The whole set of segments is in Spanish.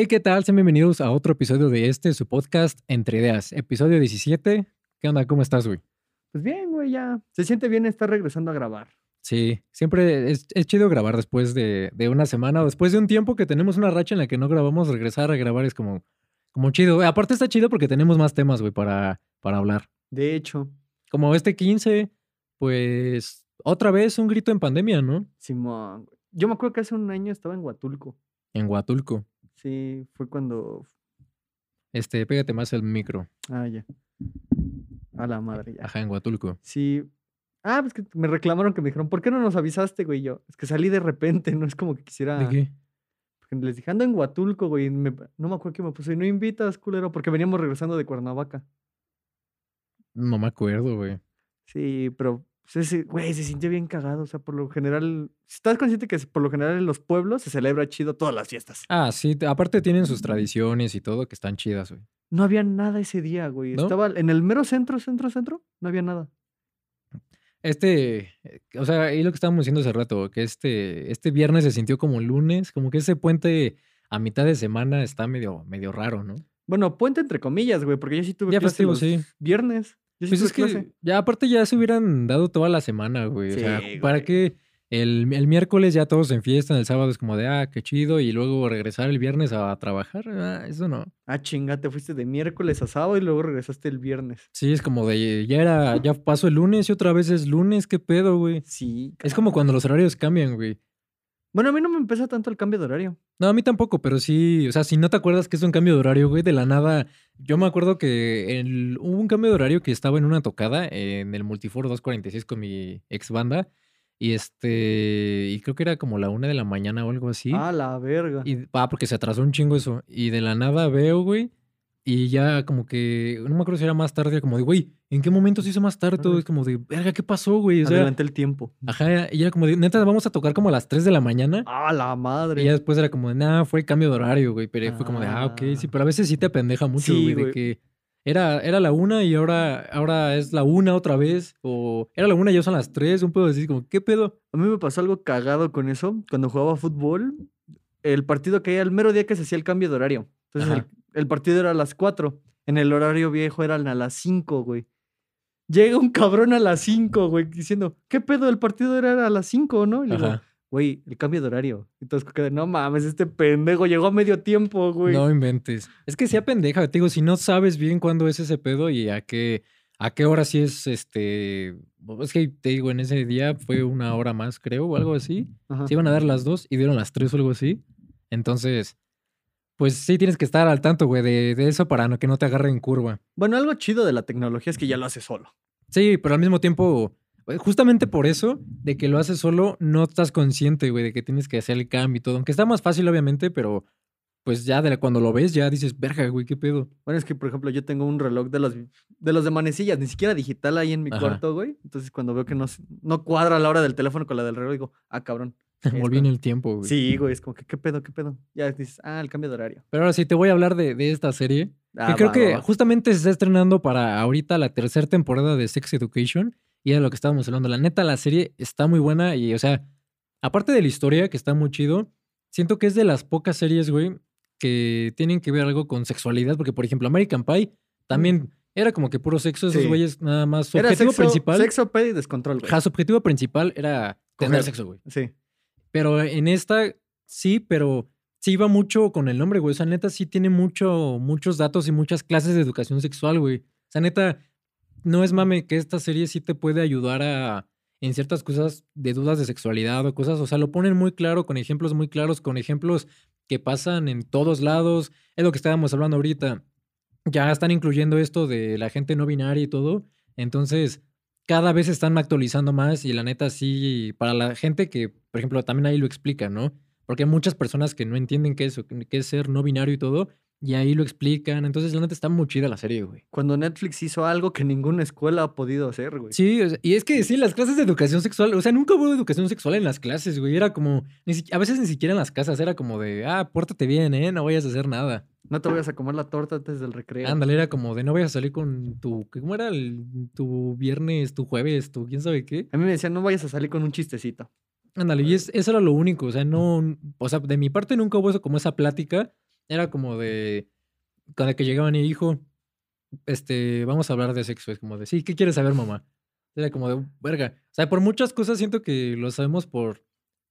Hey, ¿qué tal? Sean bienvenidos a otro episodio de este, su podcast Entre Ideas, episodio 17. ¿Qué onda? ¿Cómo estás, güey? Pues bien, güey, ya. Se siente bien estar regresando a grabar. Sí, siempre es, es chido grabar después de, de una semana o después de un tiempo que tenemos una racha en la que no grabamos, regresar a grabar es como, como chido. Aparte está chido porque tenemos más temas, güey, para, para hablar. De hecho, Como este 15, pues otra vez un grito en pandemia, ¿no? Simón. Yo me acuerdo que hace un año estaba en Huatulco. En Huatulco. Sí, fue cuando. Este, pégate más el micro. Ah, ya. A la madre, ya. Ajá, en Huatulco. Sí. Ah, pues que me reclamaron que me dijeron, ¿por qué no nos avisaste, güey? Yo, es que salí de repente, no es como que quisiera. ¿De qué? Porque les dije, ando en Huatulco, güey. me- No me acuerdo qué me puso. Y no invitas, culero, porque veníamos regresando de Cuernavaca. No me acuerdo, güey. Sí, pero, pues, ese- güey, se sintió bien cagado. O sea, por lo general. ¿Estás consciente que por lo general en los pueblos se celebra chido todas las fiestas? Ah, sí, te- aparte tienen sus tradiciones y todo que están chidas, güey. No había nada ese día, güey. ¿No? Estaba en el mero centro, centro, centro. No había nada. Este, o sea, ahí lo que estábamos diciendo hace rato, que este, este viernes se sintió como lunes, como que ese puente a mitad de semana está medio, medio raro, ¿no? Bueno, puente entre comillas, güey, porque yo sí tuve Ya clase festivo, los sí. viernes. Yo Pues es que clase. ya aparte ya se hubieran dado toda la semana, güey. o sea, ¿para qué el, el miércoles ya todos en fiesta, el sábado es como de, ah, qué chido, y luego regresar el viernes a trabajar? Ah, eso no. Ah, chinga, te fuiste de miércoles a sábado y luego regresaste el viernes. Sí, es como de, ya era, ya pasó el lunes y otra vez es lunes, qué pedo, güey. Sí. Es como cuando los horarios cambian, güey. Bueno, a mí no me empieza tanto el cambio de horario. No, a mí tampoco, pero sí, o sea, si no te acuerdas que es un cambio de horario, güey, de la nada, yo me acuerdo que el- hubo un cambio de horario que estaba en una tocada en el Multiforo 246 con mi ex banda, y este, y creo que era como la una de la mañana o algo así, Ah, la verga. y, ah, porque se atrasó un chingo eso, y de la nada veo, güey, y ya como que, no me acuerdo si era más tarde, como de, güey, ¿en qué momento se hizo más tarde? Todo es como de, verga, ¿qué pasó, güey? O sea, Adelanté el tiempo. ajá, y era como de, neta, vamos a tocar como a las 3 de la mañana. Ah, la madre. Y ya después era como de, nada, fue cambio de horario, güey. Pero fue como de, ah, ok, sí, Ah. pero a veces sí te apendeja mucho, Sí, güey, de que era, era la una y ahora, ahora es la una otra vez. O era la una y ya son las tres, un pedo así, como, ¿qué pedo? A mí me pasó algo cagado con eso. Cuando jugaba fútbol, el partido caía el mero día que se hacía el cambio de horario. Entonces, el. El partido era a las 4. En el horario viejo eran a las 5, güey. Llega un cabrón a las 5, güey, diciendo, ¿qué pedo? El partido era a las 5, ¿no? Y le digo, güey, el cambio de horario. Entonces, no mames, este pendejo llegó a medio tiempo, güey. No inventes. Es que sea pendeja, te digo, si no sabes bien cuándo es ese pedo y a qué, a qué hora sí es este. Es que te digo, en ese día fue una hora más, creo, o algo así. Ajá. Se iban a dar las dos y dieron las tres o algo así. Entonces, pues sí tienes que estar al tanto, güey, de, de eso para no, que no te agarre en curva. Bueno, algo chido de la tecnología es que ya lo hace solo. Sí, pero al mismo tiempo, eh, justamente por eso, de que lo haces solo, no estás consciente, güey, de que tienes que hacer el cambio y todo. Aunque está más fácil, obviamente, pero pues ya de cuando lo ves, ya dices, verga, güey, qué pedo. Bueno, es que, por ejemplo, yo tengo un reloj de los de, los de manecillas, ni siquiera digital ahí en mi Ajá. cuarto, güey. Entonces, cuando veo que no, no cuadra la hora del teléfono con la del reloj, digo, ah, cabrón. Volví en el tiempo, güey. Sí, güey, es como que, ¿qué pedo, qué pedo? Ya dices, ah, el cambio de horario. Pero ahora sí, te voy a hablar de, de esta serie. Ah, que creo va, que va, justamente se está estrenando para ahorita la tercera temporada de Sex Education. Y era lo que estábamos hablando. La neta, la serie está muy buena. Y, o sea, aparte de la historia, que está muy chido, siento que es de las pocas series, güey, que tienen que ver algo con sexualidad. Porque, por ejemplo, American Pie también era como que puro sexo. Esos Sí. güeyes nada más. Su Era objetivo sexo, principal. Sexo, pedo y descontrol, güey. su objetivo principal era tener Coger. sexo, güey. Sí. Pero en esta sí, pero sí iba mucho con el nombre, güey. O sea, neta sí tiene mucho, muchos datos y muchas clases de educación sexual, güey. O sea, neta, no es mame que esta serie sí te puede ayudar a en ciertas cosas de dudas de sexualidad o cosas. O sea, lo ponen muy claro, con ejemplos muy claros, con ejemplos que pasan en todos lados. Es lo que estábamos hablando ahorita. Ya están incluyendo esto de la gente no binaria y todo. Entonces, cada vez están actualizando más y la neta sí, para la gente que, por ejemplo, también ahí lo explica, ¿no? Porque hay muchas personas que no entienden qué es, qué es ser no binario y todo, y ahí lo explican. Entonces, la neta está muy chida la serie, güey. Cuando Netflix hizo algo que ninguna escuela ha podido hacer, güey. Sí, y es que sí, las clases de educación sexual, o sea, nunca hubo educación sexual en las clases, güey. Era como, a veces ni siquiera en las casas, era como de, ah, pórtate bien, ¿eh? No vayas a hacer nada. No te vayas a comer la torta antes del recreo. Ándale, era como de, no vayas a salir con tu, ¿cómo era? El- tu viernes, tu jueves, tu quién sabe qué. A mí me decían, no vayas a salir con un chistecito. Ándale, y es, eso era lo único, o sea, no, o sea, de mi parte nunca hubo eso como esa plática era como de. Cada que llegaban y hijo, este, vamos a hablar de sexo. Es como de, sí, ¿qué quieres saber, mamá? Era como de, verga. O sea, por muchas cosas siento que lo sabemos por,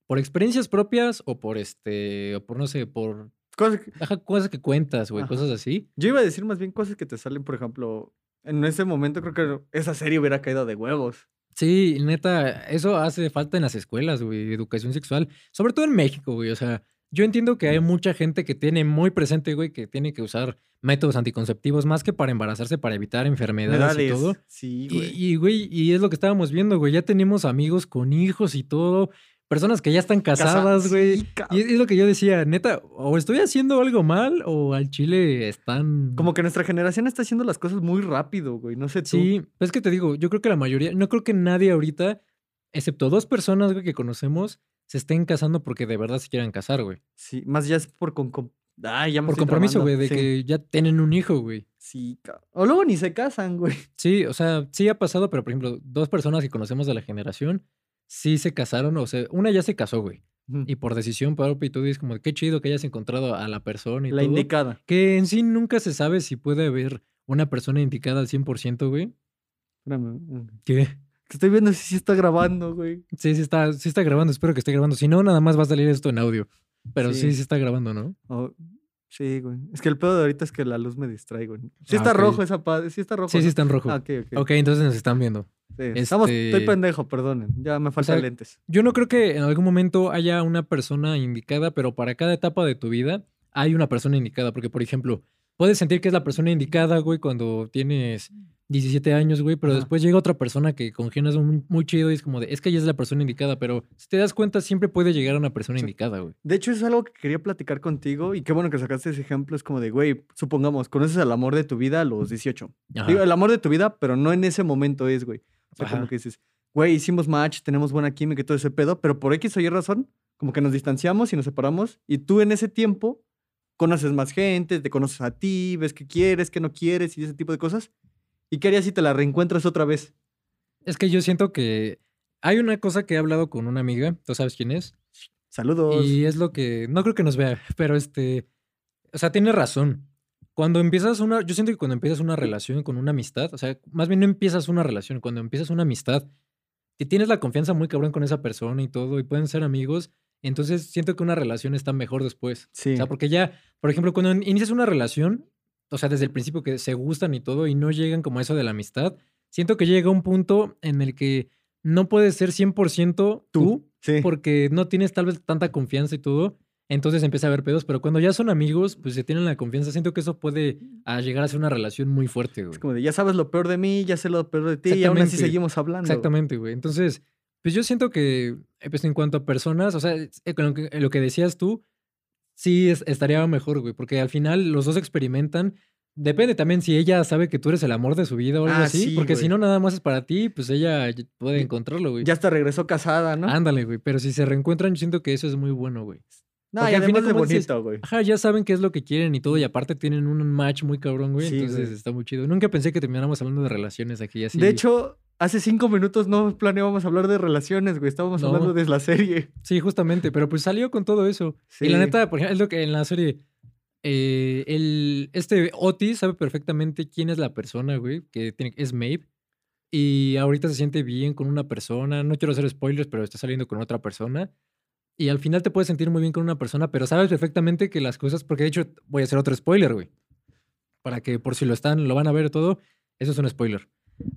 por experiencias propias o por este, o por no sé, por Cosas que- ajá, cosas que cuentas, güey, cosas así. Yo iba a decir más bien cosas que te salen, por ejemplo, en ese momento creo que esa serie hubiera caído de huevos. Sí, neta, eso hace falta en las escuelas, güey, educación sexual, sobre todo en México, güey. O sea, yo entiendo que hay mucha gente que tiene muy presente, güey, que tiene que usar métodos anticonceptivos más que para embarazarse, para evitar enfermedades y todo. Sí, Y, güey. y, güey, y es lo que estábamos viendo, güey. Ya tenemos amigos con hijos y todo. Personas que ya están Casa- casadas, güey. Y es lo que yo decía, neta, o estoy haciendo algo mal o al chile están... Como que nuestra generación está haciendo las cosas muy rápido, güey. No sé tú. Sí, es que te digo, yo creo que la mayoría, no creo que nadie ahorita, excepto dos personas, güey, que conocemos, se estén casando porque de verdad se quieran casar, güey. Sí, más ya es por con, con- Ay, ya me Por compromiso, güey, de Sí, que ya tienen un hijo, güey. Sí, O luego ni se casan, güey. Sí, o sea, sí ha pasado, pero por ejemplo, dos personas que conocemos de la generación, sí se casaron, o sea, una ya se casó, güey. Y por decisión propia y todo, y es como, qué chido que hayas encontrado a la persona y La todo. indicada. Que en sí nunca se sabe si puede haber una persona indicada al 100%, güey. Espérame. mm. ¿Qué? Estoy viendo si está grabando, güey. Sí, sí está, sí está grabando, espero que esté grabando. Si no, nada más va a salir esto en audio. Pero sí, Sí. sí, está grabando, ¿no? Oh, sí, güey. Es que el pedo de ahorita es que la luz me distrae, güey. Sí Ah, está rojo esa padre. Sí está rojo. Sí, sí está en rojo. Ah, ok, ok. Ok, entonces nos están viendo. Sí, Estamos, estoy Este- pendejo, perdonen. Ya me faltan sea, lentes. Yo no creo que en algún momento haya una persona indicada, pero para cada etapa de tu vida hay una persona indicada. Porque, por ejemplo, puedes sentir que es la persona indicada, güey, cuando tienes 17 años, güey, pero Ajá. después llega otra persona que congenias muy, muy chido y es como de, es que ella es la persona indicada, pero si te das cuenta, siempre puede llegar a una persona Sí. indicada, güey. De hecho, es algo que quería platicar contigo y qué bueno que sacaste ese ejemplo. Es como de, güey, supongamos, conoces al amor de tu vida a los 18. Ajá. Digo, el amor de tu vida, pero no en ese momento es, güey. O sea, como que dices, güey, hicimos match, tenemos buena química y todo ese pedo, pero por X o Y razón, como que nos distanciamos y nos separamos y tú en ese tiempo conoces más gente, te conoces a ti, ves qué quieres, qué no quieres y ese tipo de cosas. ¿Y qué harías si te la reencuentras otra vez? Es que yo siento que hay una cosa que he hablado con una amiga, tú sabes quién es, Saludos. y es lo que, no creo que nos vea, pero este, o sea, tiene razón. Cuando empiezas una, yo siento que cuando empiezas una relación con una amistad, o sea, más bien no empiezas una relación, cuando empiezas una amistad, que tienes la confianza muy cabrón con esa persona y todo, y pueden ser amigos, entonces siento que una relación está mejor después. Sí. O sea, porque ya, por ejemplo, cuando in- inicias una relación, o sea, desde el principio que se gustan y todo, y no llegan como a eso de la amistad, siento que llega un punto en el que no puedes ser 100% tú, Sí. porque no tienes tal vez tanta confianza y todo. Entonces empieza a haber pedos, pero cuando ya son amigos, pues se tienen la confianza. Siento que eso puede llegar a ser una relación muy fuerte, güey. Es como de, ya sabes lo peor de mí, ya sé lo peor de ti y aún así seguimos hablando. Exactamente, güey. Entonces, pues yo siento que, eh, pues en cuanto a personas, o sea, eh, con lo que, lo que decías tú, sí es- estaría mejor, güey, porque al final los dos experimentan. Depende también si ella sabe que tú eres el amor de su vida o algo Ah, así, sí, porque si no nada más es para ti, pues ella puede encontrarlo, güey. Ya hasta regresó casada, ¿no? Ándale, güey, pero si se reencuentran, yo siento que eso es muy bueno, güey. No, porque y al final, de bonito, güey. Ajá, ya saben qué es lo que quieren y todo, y aparte tienen un match muy cabrón, güey, Sí, entonces güey. está muy chido. Nunca pensé que termináramos hablando de relaciones aquí así. De hecho, hace cinco minutos no planeábamos hablar de relaciones, güey. Estábamos No. hablando de la serie. Sí, justamente, pero pues salió con todo eso. Y la Sí. neta, por ejemplo, es lo que en la serie, eh, el, este Otis sabe perfectamente quién es la persona, güey, que tiene, es Maeve. Y ahorita se siente bien con una persona. No quiero hacer spoilers, pero está saliendo con otra persona. Y al final te puedes sentir muy bien con una persona, pero sabes perfectamente que las cosas, porque de hecho voy a hacer otro spoiler, güey. Para que por si lo están, lo van a ver todo. Eso es un spoiler.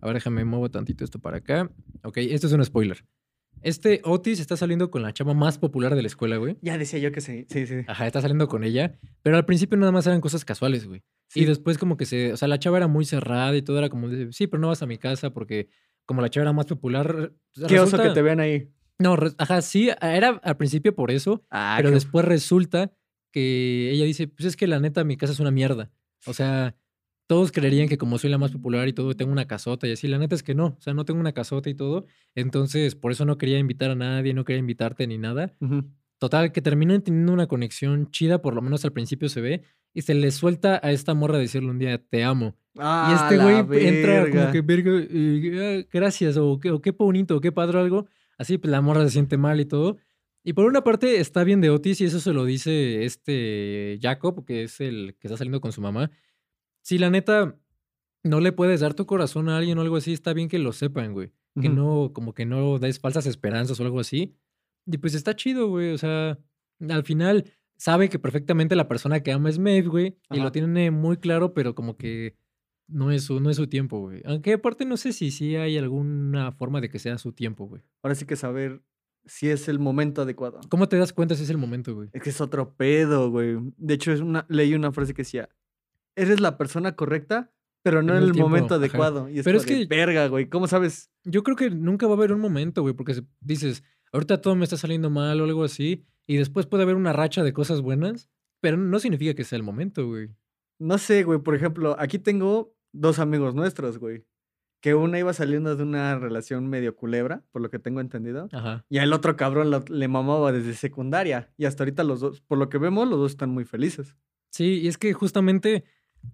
A ver, déjame muevo tantito esto para acá. Ok, esto es un spoiler. Este Otis está saliendo con la chava más popular de la escuela, güey. Ya decía yo que sí. Sí, sí. Ajá, está saliendo con ella. Pero al principio nada más eran cosas casuales, güey. Sí. Y después como que se... O sea, la chava era muy cerrada y todo era como... de, sí, pero no vas a mi casa porque como la chava era más popular... Qué oso que resulta- te vean ahí. No, ajá, sí, era al principio por eso, Ah, pero qué- después resulta que ella dice, pues es que la neta mi casa es una mierda. O sea, todos creerían que como soy la más popular y todo, tengo una casota y así. La neta es que no, o sea, no tengo una casota y todo. Entonces, por eso no quería invitar a nadie, no quería invitarte ni nada. Total, que terminan teniendo una conexión chida, por lo menos al principio se ve, y se le suelta a esta morra decirle un día, te amo. y Ah, este la güey entra como que, verga, eh, ah, gracias, o, qué- o qué bonito, o qué padre algo. Así, pues la morra se siente mal y todo. Y por una parte está bien de Otis y eso se lo dice este Jacob, que es el que está saliendo con su mamá. Si la neta no le puedes dar tu corazón a alguien o algo así, está bien que lo sepan, güey. Que no, como que no des falsas esperanzas o algo así. Y pues está chido, güey. O sea, al final sabe que perfectamente la persona que ama es Maeve, güey. Y lo tiene muy claro, pero como que no es su, no es su tiempo, güey. Aunque aparte no sé si sí hay alguna forma de que sea su tiempo, güey. Ahora sí que saber si es el momento adecuado. ¿Cómo te das cuenta si es el momento, güey? Es que es otro pedo, güey. De hecho, es una, leí una frase que decía, eres la persona correcta, pero no En en el tiempo, momento ajá. adecuado. Y es Pero es que- verga, güey. ¿Cómo sabes? Yo creo que nunca va a haber un momento, güey, porque dices, ahorita todo me está saliendo mal o algo así, y después puede haber una racha de cosas buenas, pero no significa que sea el momento, güey. No sé, güey. Por ejemplo, aquí tengo dos amigos nuestros, güey. Que una iba saliendo de una relación medio culebra, por lo que tengo entendido. Ajá. Y al otro cabrón lo- le mamaba desde secundaria. Y hasta ahorita los dos, por lo que vemos, los dos están muy felices. Sí, y es que justamente,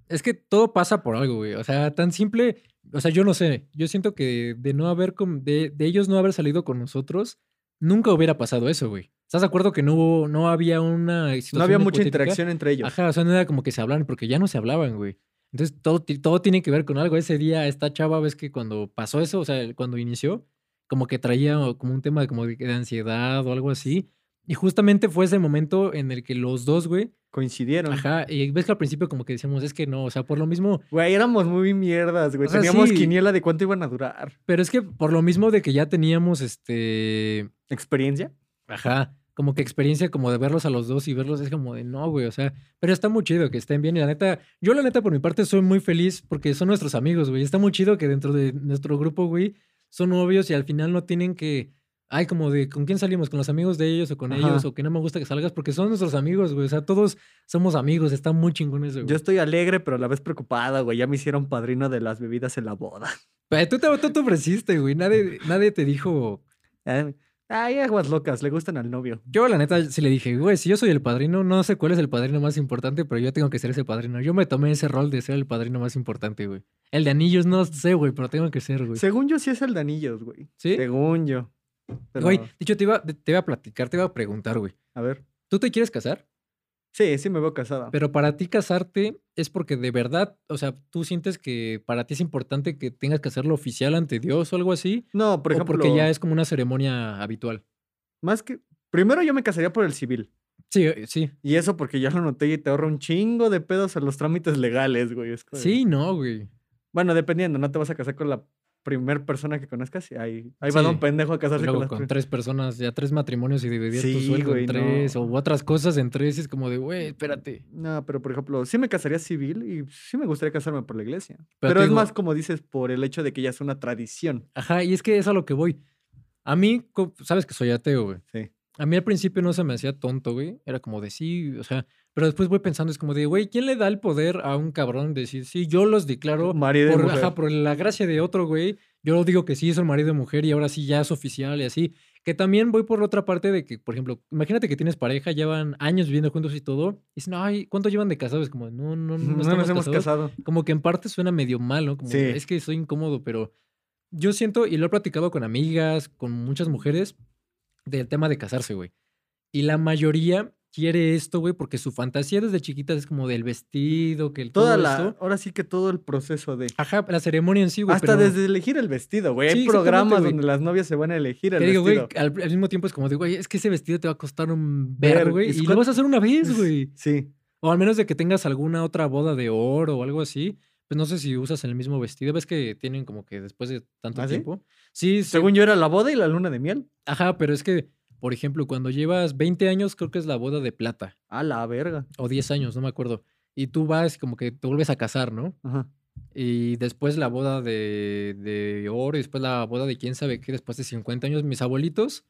es que todo pasa por algo, güey. O sea, tan simple, o sea, yo no sé, yo siento que de no haber, com- de, de ellos no haber salido con nosotros, nunca hubiera pasado eso, güey. ¿Estás de acuerdo que no hubo, no había una situación No había mucha interacción entre ellos. Ajá, o sea, no era como que se hablaban, porque ya no se hablaban, güey. Entonces todo, todo tiene que ver con algo. Ese día, esta chava, ves que cuando pasó eso, o sea, cuando inició, como que traía como un tema de, como de, de ansiedad o algo así. Y justamente fue ese momento en el que los dos, güey, Coincidieron. ajá, y ves que al principio como que decíamos, es que no, o sea, por lo mismo, Güey, éramos muy mierdas, güey. O sea, Teníamos sí. quiniela de cuánto iban a durar. pero es que por lo mismo de que ya teníamos, este, ¿Experiencia? Ajá, como que experiencia como de verlos a los dos y verlos es como de no, güey, o sea, pero está muy chido que estén bien y la neta, yo la neta por mi parte soy muy feliz porque son nuestros amigos, güey, está muy chido que dentro de nuestro grupo, güey, son novios y al final no tienen que, ay, como de con quién salimos, con los amigos de ellos o con Ajá. ellos o que no me gusta que salgas porque son nuestros amigos, güey, o sea, todos somos amigos, está muy chingón eso, Yo güey. estoy alegre, pero a la vez preocupada, güey. Ya me hicieron padrino de las bebidas en la boda. Pero tú te, tú te ofreciste, güey, nadie, nadie te dijo... Ay, aguas locas, le gustan al novio. Yo, la neta, sí le dije, güey, si yo soy el padrino, no sé cuál es el padrino más importante, pero yo tengo que ser ese padrino. Yo me tomé ese rol de ser el padrino más importante, güey. El de anillos no sé, güey, pero tengo que ser, güey. Según yo, sí es el de anillos, güey. ¿Sí? Según yo. Pero, Güey, dicho, te iba, te iba a platicar, te iba a preguntar, güey. a ver. ¿Tú te quieres casar? Sí, sí me veo casada. Pero para ti casarte es porque de verdad, o sea, tú sientes que para ti es importante que tengas que hacerlo oficial ante Dios o algo así. no, por o ejemplo, porque ya es como una ceremonia habitual. más que... Primero yo me casaría por el civil. Sí, eh, sí. Y eso porque ya lo noté y te ahorra un chingo de pedos en los trámites legales, güey. Es Sí, no, güey. Bueno, dependiendo, no te vas a casar con la primer persona que conozcas y ahí, ahí va Sí. don pendejo a casarse con luego las con tres personas, ya tres matrimonios y dividir tu sueldo güey, en tres no. o otras cosas en tres. y Es como de, güey, espérate. No, pero por ejemplo, sí me casaría civil y sí me gustaría casarme por la iglesia. Pero es digo- más, como dices, por el hecho de que ya es una tradición. Ajá, y es que es a lo que voy. A mí, sabes que soy ateo, güey. Sí. A mí al principio no se me hacía tonto, güey. Era como de sí, o sea, pero después voy pensando, es como de, güey, ¿quién le da el poder a un cabrón de decir, sí, yo los declaro Marido por, mujer. ajá, por la gracia de otro, güey? Yo digo que sí, son marido y mujer y ahora sí ya es oficial y así. Que también voy por otra parte de que, por ejemplo, imagínate que tienes pareja, llevan años viviendo juntos y todo. Y dicen, ay, ¿cuánto llevan de casados? Como, no, no, no, No, estamos nos hemos casados. casado. Como que en parte suena medio mal, ¿no? Como, Sí. es que soy incómodo, pero yo siento, y lo he platicado con amigas, con muchas mujeres, del tema de casarse, güey. Y la mayoría quiere esto, güey, porque su fantasía desde chiquitas es como del vestido, que el Toda todo la, esto. ahora sí que todo el proceso de... Ajá, la ceremonia en sí, güey. Hasta pero desde elegir el vestido, güey. Sí, Hay programas donde las novias se van a elegir el Te digo, güey, vestido. al, al mismo tiempo es como de, güey, es que ese vestido te va a costar un Ver, güey. ¿y Y lo vas a hacer una vez, güey. Sí. O al menos de que tengas alguna otra boda de oro o algo así. Pues no sé si usas el mismo vestido. ¿Ves que tienen como que después de tanto ¿Ah, tiempo? Sí, sí. Según yo era la boda y la luna de miel. Ajá, pero es que, por ejemplo, cuando llevas 20 años, creo que es la boda de plata. A la verga. O 10 años, no me acuerdo. Y tú vas como que te vuelves a casar, ¿no? Ajá. Y después la boda de, de oro y después la boda de quién sabe qué, después de 50 años. Mis abuelitos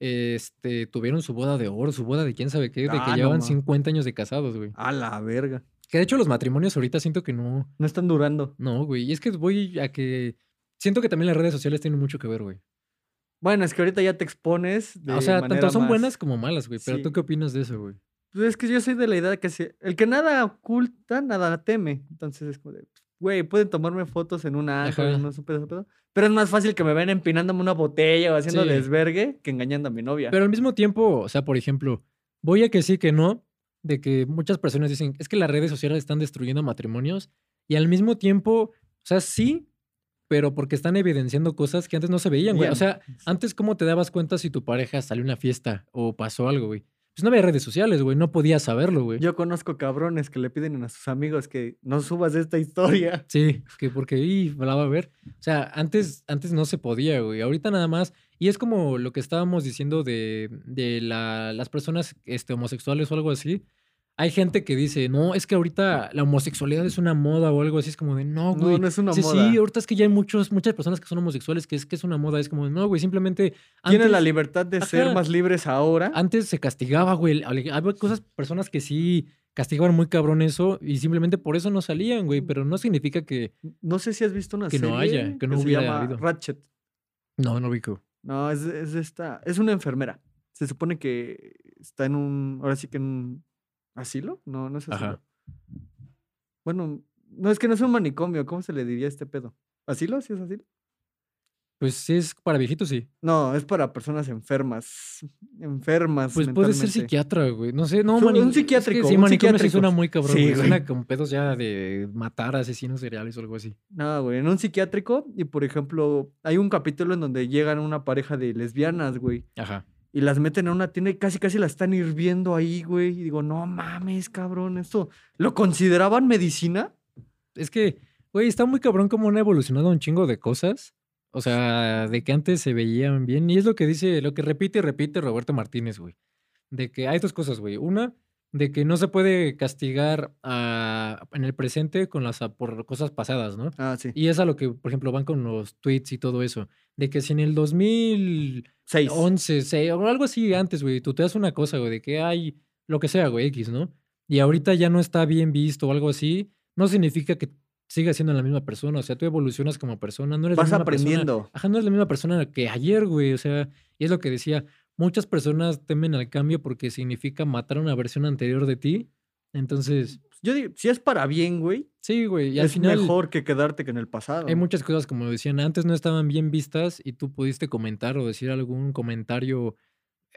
este, tuvieron su boda de oro, su boda de quién sabe qué, de Ah, que no llevaban ma. 50 años de casados, güey. A la verga. Que de hecho los matrimonios ahorita siento que no, No están durando. no, güey. Y es que voy a que... Siento que también las redes sociales tienen mucho que ver, güey. Bueno, es que ahorita ya te expones de o sea, tanto son más- buenas como malas, güey. Pero Sí. ¿tú qué opinas de eso, güey? Pues es que yo soy de la idea de que si- el que nada oculta, nada teme. Entonces es como de, güey, pueden tomarme fotos en un antro, Ajá. no supe ese pedo. Pero es más fácil que me vean empinándome una botella o haciendo Sí. desvergue que engañando a mi novia. Pero al mismo tiempo, o sea, por ejemplo, voy a que sí, que no, de que muchas personas dicen, es que las redes sociales están destruyendo matrimonios y al mismo tiempo, o sea, sí, pero porque están evidenciando cosas que antes no se veían, güey. O sea, antes, ¿cómo te dabas cuenta si tu pareja salió a una fiesta o pasó algo, güey? Pues no había redes sociales, güey, no podías saberlo, güey. Yo conozco cabrones que le piden a sus amigos que no subas esta historia. Sí, que porque y me la va a ver. O sea, antes, antes no se podía, güey. Ahorita nada más. Y es como lo que estábamos diciendo de, de la- las personas este, homosexuales o algo así. Hay gente que dice, no, es que ahorita la homosexualidad es una moda o algo así. Es como de, no, güey. No, no es una Sí, moda. sí, ahorita es que ya hay muchos, muchas personas que son homosexuales que es que es una moda. Es como, de, no, güey, simplemente. Tienen la antes- libertad de ser más libres ahora. Antes se castigaba, güey. Había cosas, personas que sí castigaban muy cabrón eso y simplemente por eso no salían, güey. Pero no significa que. No sé si has visto una Que no serie haya, que no se hubiera llama habido. Ratchet. No, no ubico. No, es, es esta. Es una enfermera. Se supone que está en un. Ahora sí que en un asilo. No, no es asilo. Ajá. Bueno, no es que no es un manicomio. ¿Cómo se le diría a este pedo? ¿Asilo? ¿Sí es asilo? Pues sí, es para viejitos, sí. No, es para personas enfermas. Enfermas. Pues puede ser psiquiatra, güey. No sé, no, mani- un es que psiquiátrico, sí, un psiquiátrico. suena muy cabrón, Sí, güey. Suena con pedos ya de matar asesinos seriales o algo así. No, güey, en un psiquiátrico. Y por ejemplo, hay un capítulo en donde llegan una pareja de lesbianas, güey. Ajá. Y las meten en una tienda y casi casi las están hirviendo ahí, güey. Y digo, no mames, cabrón, esto. ¿Lo consideraban medicina? Es que, güey, está muy cabrón como han evolucionado un chingo de cosas. O sea, de que antes se veían bien. Y es lo que dice, lo que repite y repite Roberto Martínez, güey. De que hay dos cosas, güey. Una, de que no se puede castigar a- en el presente con las, por cosas pasadas, ¿no? Ah, sí. Y es a lo que, por ejemplo, van con los tweets y todo eso. De que si en el 2011, Seis. se- o algo así antes, güey, tú te das una cosa, güey, de que hay lo que sea, güey, X, ¿no? Y ahorita ya no está bien visto o algo así, no significa que sigas siendo la misma persona. O sea, tú evolucionas como persona, no eres la Vas misma persona- aprendiendo. Ajá, no es la misma persona que ayer, güey. O sea, y es lo que decía. Muchas personas temen al cambio porque significa matar una versión anterior de ti. Entonces, Yo digo, si es para bien, güey, sí, güey. Y al es final mejor que quedarte que en el pasado. hay muchas cosas, como decían, antes no estaban bien vistas y tú pudiste comentar o decir algún comentario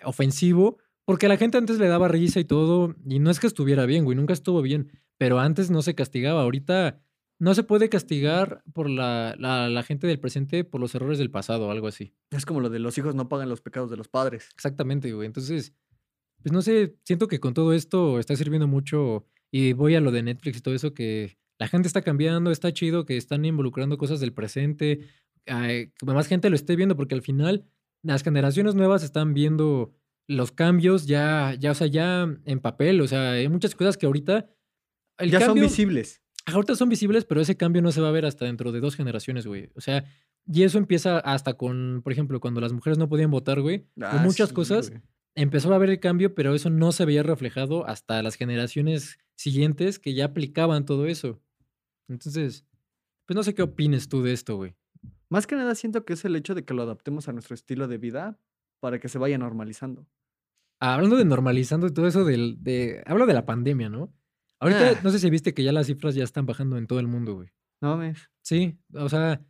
ofensivo porque la gente antes le daba risa y todo. Y no es que estuviera bien, güey. Nunca estuvo bien. Pero antes no se castigaba. Ahorita no se puede castigar por la, la, la gente del presente por los errores del pasado o algo así. Es como lo de los hijos no pagan los pecados de los padres. Exactamente, güey. Entonces, pues no sé, siento que con todo esto está sirviendo mucho y voy a lo de Netflix y todo eso, que la gente está cambiando, está chido, que están involucrando cosas del presente, que más gente lo esté viendo, porque al final las generaciones nuevas están viendo los cambios ya, ya, o sea, ya en papel, o sea, hay muchas cosas que ahorita... El ya son visibles. Ahorita son visibles, pero ese cambio no se va a ver hasta dentro de dos generaciones, güey. O sea, y eso empieza hasta con, por ejemplo, cuando las mujeres no podían votar, güey. Ah, muchas sí, cosas güey. empezó a haber el cambio, pero eso no se veía reflejado hasta las generaciones siguientes que ya aplicaban todo eso. Entonces, pues no sé qué opines tú de esto, güey. Más que nada siento que es el hecho de que lo adaptemos a nuestro estilo de vida para que se vaya normalizando. Ah, Hablando de normalizando y todo eso del, de... Hablo de la pandemia, ¿no? Ahorita, Ah. no sé si viste que ya las cifras ya están bajando en todo el mundo, güey. No mames. Sí, o sea,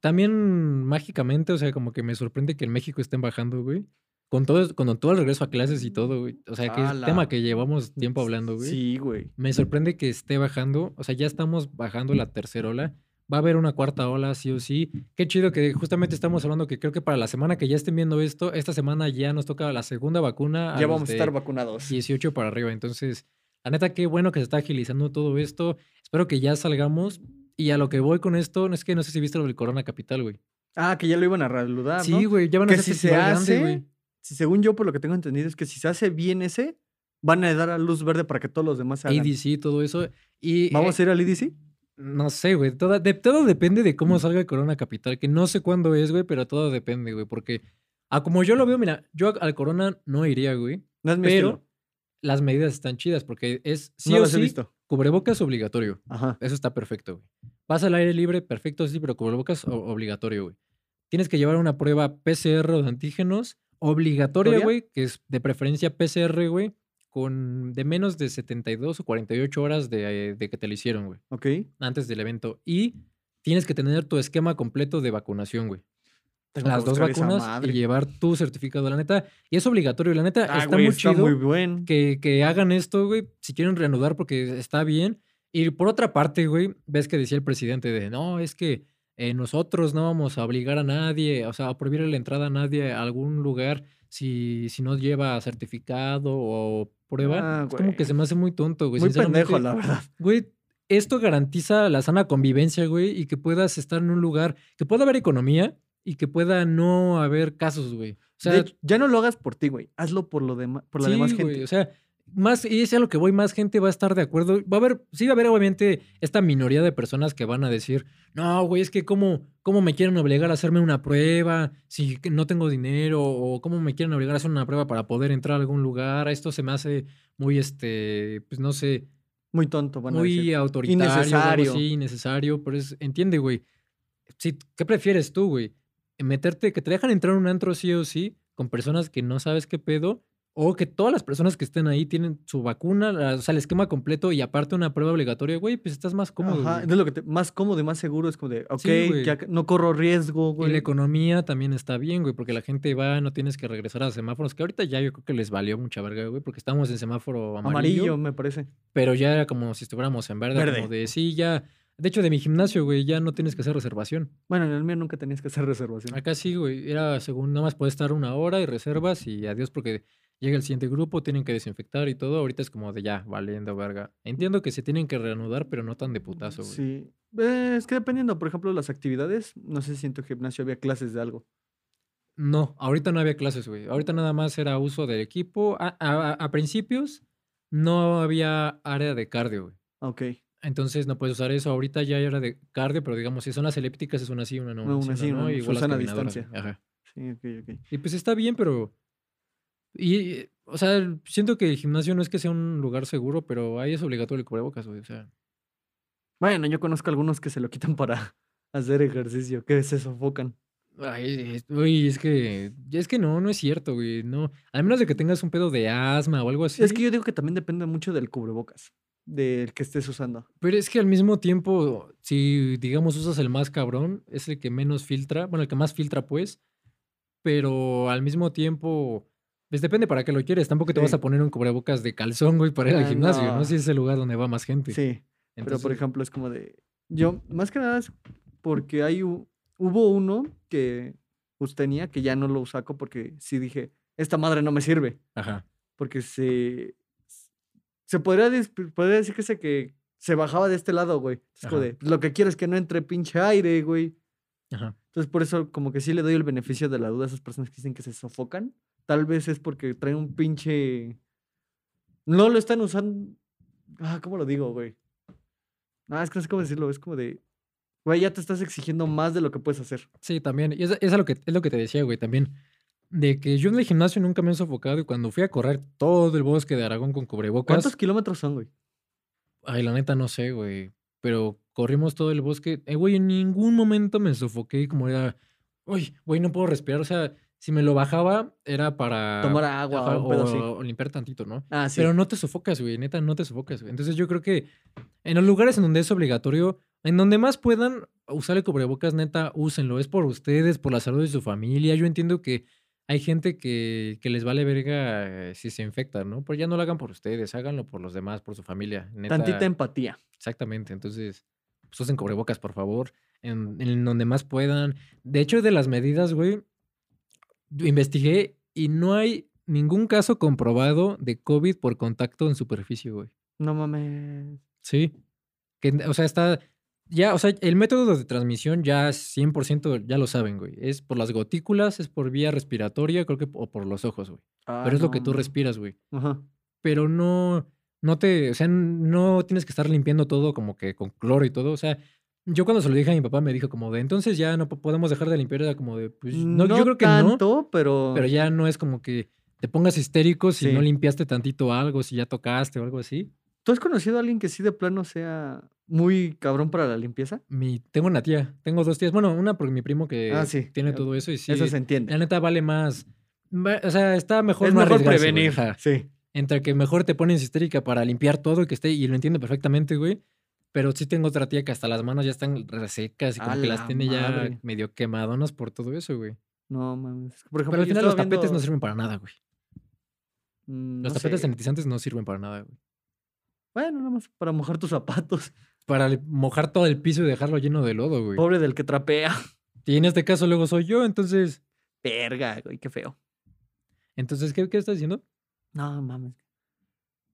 también mágicamente, o sea, como que me sorprende que en México estén bajando, güey. Con todo, con todo el regreso a clases y todo, güey. O sea, que es Ala. tema que llevamos tiempo hablando, güey. Sí, güey. Me sorprende que esté bajando. O sea, ya estamos bajando la tercera ola. Va a haber una cuarta ola, sí o sí. Qué chido que justamente estamos hablando que creo que para la semana que ya estén viendo esto, esta semana ya nos toca la segunda vacuna. Ya vamos a estar vacunados. 18 para arriba. Entonces, la neta, qué bueno que se está agilizando todo esto. Espero que ya salgamos. Y a lo que voy con esto, no es que no sé si viste lo del Corona Capital, güey. Ah, que ya lo iban a reanudar. Sí, güey, ya van a Que hacer si se grande, hace, güey. si según yo por lo que tengo entendido es que si se hace bien ese, van a dar a luz verde para que todos los demás se hagan. ADC, todo eso. Y ¿Vamos eh, a ir al EDC? No sé, güey. Todo, de, todo depende de cómo salga el Corona Capital, que no sé cuándo es, güey, pero todo depende, güey. Porque, a como yo lo veo, mira, yo al Corona no iría, güey. No es mi Pero estilo. Las medidas están chidas, porque es sí no o las he sí, visto. cubrebocas obligatorio. Ajá. Eso está perfecto, güey. Vas al aire libre, perfecto, sí, pero cubrebocas o- obligatorio, güey. Tienes que llevar una prueba PCR o de antígenos obligatoria, ¿Obligatoria? güey, que es de preferencia PCR, güey, con de menos de 72 o 48 horas de, de que te lo hicieron, güey, Ok. antes del evento. Y tienes que tener tu esquema completo de vacunación, güey. Tengo Las dos vacunas y llevar tu certificado, la neta. Y es obligatorio, la neta. Ah, está güey, muy está chido muy buen. que, que hagan esto, güey, si quieren reanudar porque está bien. Y por otra parte, güey, ves que decía el presidente de, no, es que eh, nosotros no vamos a obligar a nadie, o sea, a prohibir la entrada a nadie a algún lugar si, si no lleva certificado o prueba. Ah, es como que se me hace muy tonto, güey. Muy pendejo, la verdad. Güey, esto garantiza la sana convivencia, güey, y que puedas estar en un lugar, que pueda haber economía y que pueda no haber casos, güey. O sea, hecho, ya no lo hagas por ti, güey. Hazlo por, lo dema- por la sí, demás güey, gente. o sea, más, y es a lo que voy, más gente va a estar de acuerdo. Va a haber, sí va a haber obviamente esta minoría de personas que van a decir, no, güey, es que cómo, cómo me quieren obligar a hacerme una prueba si no tengo dinero, o cómo me quieren obligar a hacer una prueba para poder entrar a algún lugar. Esto se me hace muy, este, pues no sé, Muy tonto, van a muy decir. autoritario, algo Innecesario. así, innecesario, pero es, entiende, güey. ¿Qué prefieres tú, güey? Meterte, que te dejan entrar a un antro sí o sí, con personas que no sabes qué pedo, o que todas las personas que estén ahí tienen su vacuna, la- o sea, el esquema completo y aparte una prueba obligatoria, güey, pues estás más cómodo. Ajá, es lo que te- más cómodo y más seguro es como de, ok, güey. ya no corro riesgo, Y güey. la economía también está bien, güey, porque la gente va, no tienes que regresar a semáforos, que ahorita ya yo creo que les valió mucha verga, güey, porque estamos en semáforo amarillo, Amarillo, me parece. pero ya era como si estuviéramos en verde, Verde. como de sí, ya. De hecho, de mi gimnasio, güey, ya no tienes que hacer reservación. Bueno, en el mío nunca tenías que hacer reservación. Acá sí, güey, era según nada más puedes estar una hora y reservas y adiós porque llega el siguiente grupo, tienen que desinfectar y todo. Ahorita es como de ya, valiendo verga. Entiendo que se tienen que reanudar, pero no tan de putazo, güey. Sí. Eh, es que dependiendo, por ejemplo, las actividades, no sé si en tu gimnasio había clases de algo. No, ahorita no había clases, güey. Ahorita nada más era uso del equipo. A, a- a principios no había área de cardio, güey. Ok. Entonces no puedes usar eso. Ahorita ya área de cardio, pero digamos, si son las elípticas, es una sí, una no. No, una sí, una no, Igual las Susana a distancia. Ajá. Sí, ok, ok. Y pues está bien, pero. Y, o sea, siento que el gimnasio no es que sea un lugar seguro, pero ahí es obligatorio el cubrebocas, güey. O sea, Bueno, yo conozco algunos que se lo quitan para hacer ejercicio, que se sofocan. ay, es, güey, es que. Es que no, no es cierto, güey. No. A menos de que tengas un pedo de asma o algo así. Es que yo digo que también depende mucho del cubrebocas, del que estés usando. Pero es que al mismo tiempo, si digamos usas el más cabrón, es el que menos filtra, bueno, el que más filtra, pues. Pero al mismo tiempo, pues depende para qué lo quieres. Tampoco te vas Sí. a poner un cubrebocas de calzón, güey, para ir al Ah, gimnasio, ¿no? no. Si es el lugar donde va más gente. Sí, pero por ejemplo es como de... Yo, más que nada es porque hay, hubo uno que pues tenía que ya no lo saco porque sí dije, esta madre no me sirve. Ajá. Porque se... Se podría, decir que se, que se bajaba de este lado, güey. Es como Ajá. de, lo que quiero es que no entre pinche aire, güey. Ajá. Entonces, por eso, como que sí le doy el beneficio de la duda a esas personas que dicen que se sofocan. Tal vez es porque traen un pinche. No lo están usando. Ah, ¿cómo lo digo, güey? Ah, es que no sé cómo decirlo. Es como de. Güey, ya te estás exigiendo más de lo que puedes hacer. Sí, también. Y es, es, lo que, es lo que te decía, güey, también. De que yo en el gimnasio nunca me he sofocado y cuando fui a correr todo el bosque de Aragón con cubrebocas. ¿Cuántos kilómetros son, güey? Ay, la neta no sé, güey. Pero corrimos todo el bosque. Eh, güey, en ningún momento me sofoqué como era. Uy, güey, no puedo respirar. O sea, si me lo bajaba era para. Tomar agua o pedo así. o limpiar tantito, ¿no? Ah, sí. Pero no te sofocas, güey. Neta, no te sofocas, güey. Entonces yo creo que en los lugares en donde es obligatorio, en donde más puedan usar el cubrebocas, neta, úsenlo. Es por ustedes, por la salud de su familia. Yo entiendo que hay gente que, que les vale verga eh, si se infecta, ¿no? Pero ya no lo hagan por ustedes, háganlo por los demás, por su familia. Neta, Tantita empatía. Exactamente. Entonces, pues usen cubrebocas, por favor, en, en donde más puedan. De hecho, de las medidas, güey, investigué y no hay ningún caso comprobado de COVID por contacto en superficie, güey. No mames. Sí. Que, o sea, está. Ya, o sea, el método de transmisión ya 100% ya lo saben, güey. Es por las gotículas, es por vía respiratoria, creo que, o por los ojos, güey. Ah, Pero es lo no, que tú no. respiras, güey. Ajá. Pero no, no te, o sea, no tienes que estar limpiando todo como que con cloro y todo. O sea, yo cuando se lo dije a mi papá me dijo como de, entonces ya no po- podemos dejar de limpiar. Era como de, pues, no, yo creo que no. tanto, pero. Pero ya no es como que te pongas histérico si Sí. no limpiaste tantito algo, si ya tocaste o algo así. ¿Tú has conocido a alguien que sí de plano sea muy cabrón para la limpieza? Mi, tengo una tía, tengo dos tías. Bueno, una porque mi primo que Ah, sí. tiene todo eso y sí, Eso se entiende. la neta vale más. va- O sea, está mejor es no mejor güey, prevenir. Sí. Entre que mejor te pones histérica para limpiar todo y que esté, y lo entiendo perfectamente, güey. Pero sí tengo otra tía que hasta las manos ya están resecas y como A que las la tiene ya medio quemadonas por todo eso, güey. No mames. Por ejemplo, Pero al final los tapetes no sirven para nada, güey. Mm, Los no tapetes sé. sanitizantes no sirven para nada, güey. Bueno, nada más para mojar tus zapatos. Para mojar todo el piso y dejarlo lleno de lodo, güey. Pobre del que trapea. Y en este caso luego soy yo, entonces. Verga, güey, qué feo. Entonces, ¿qué, qué estás diciendo? No mames.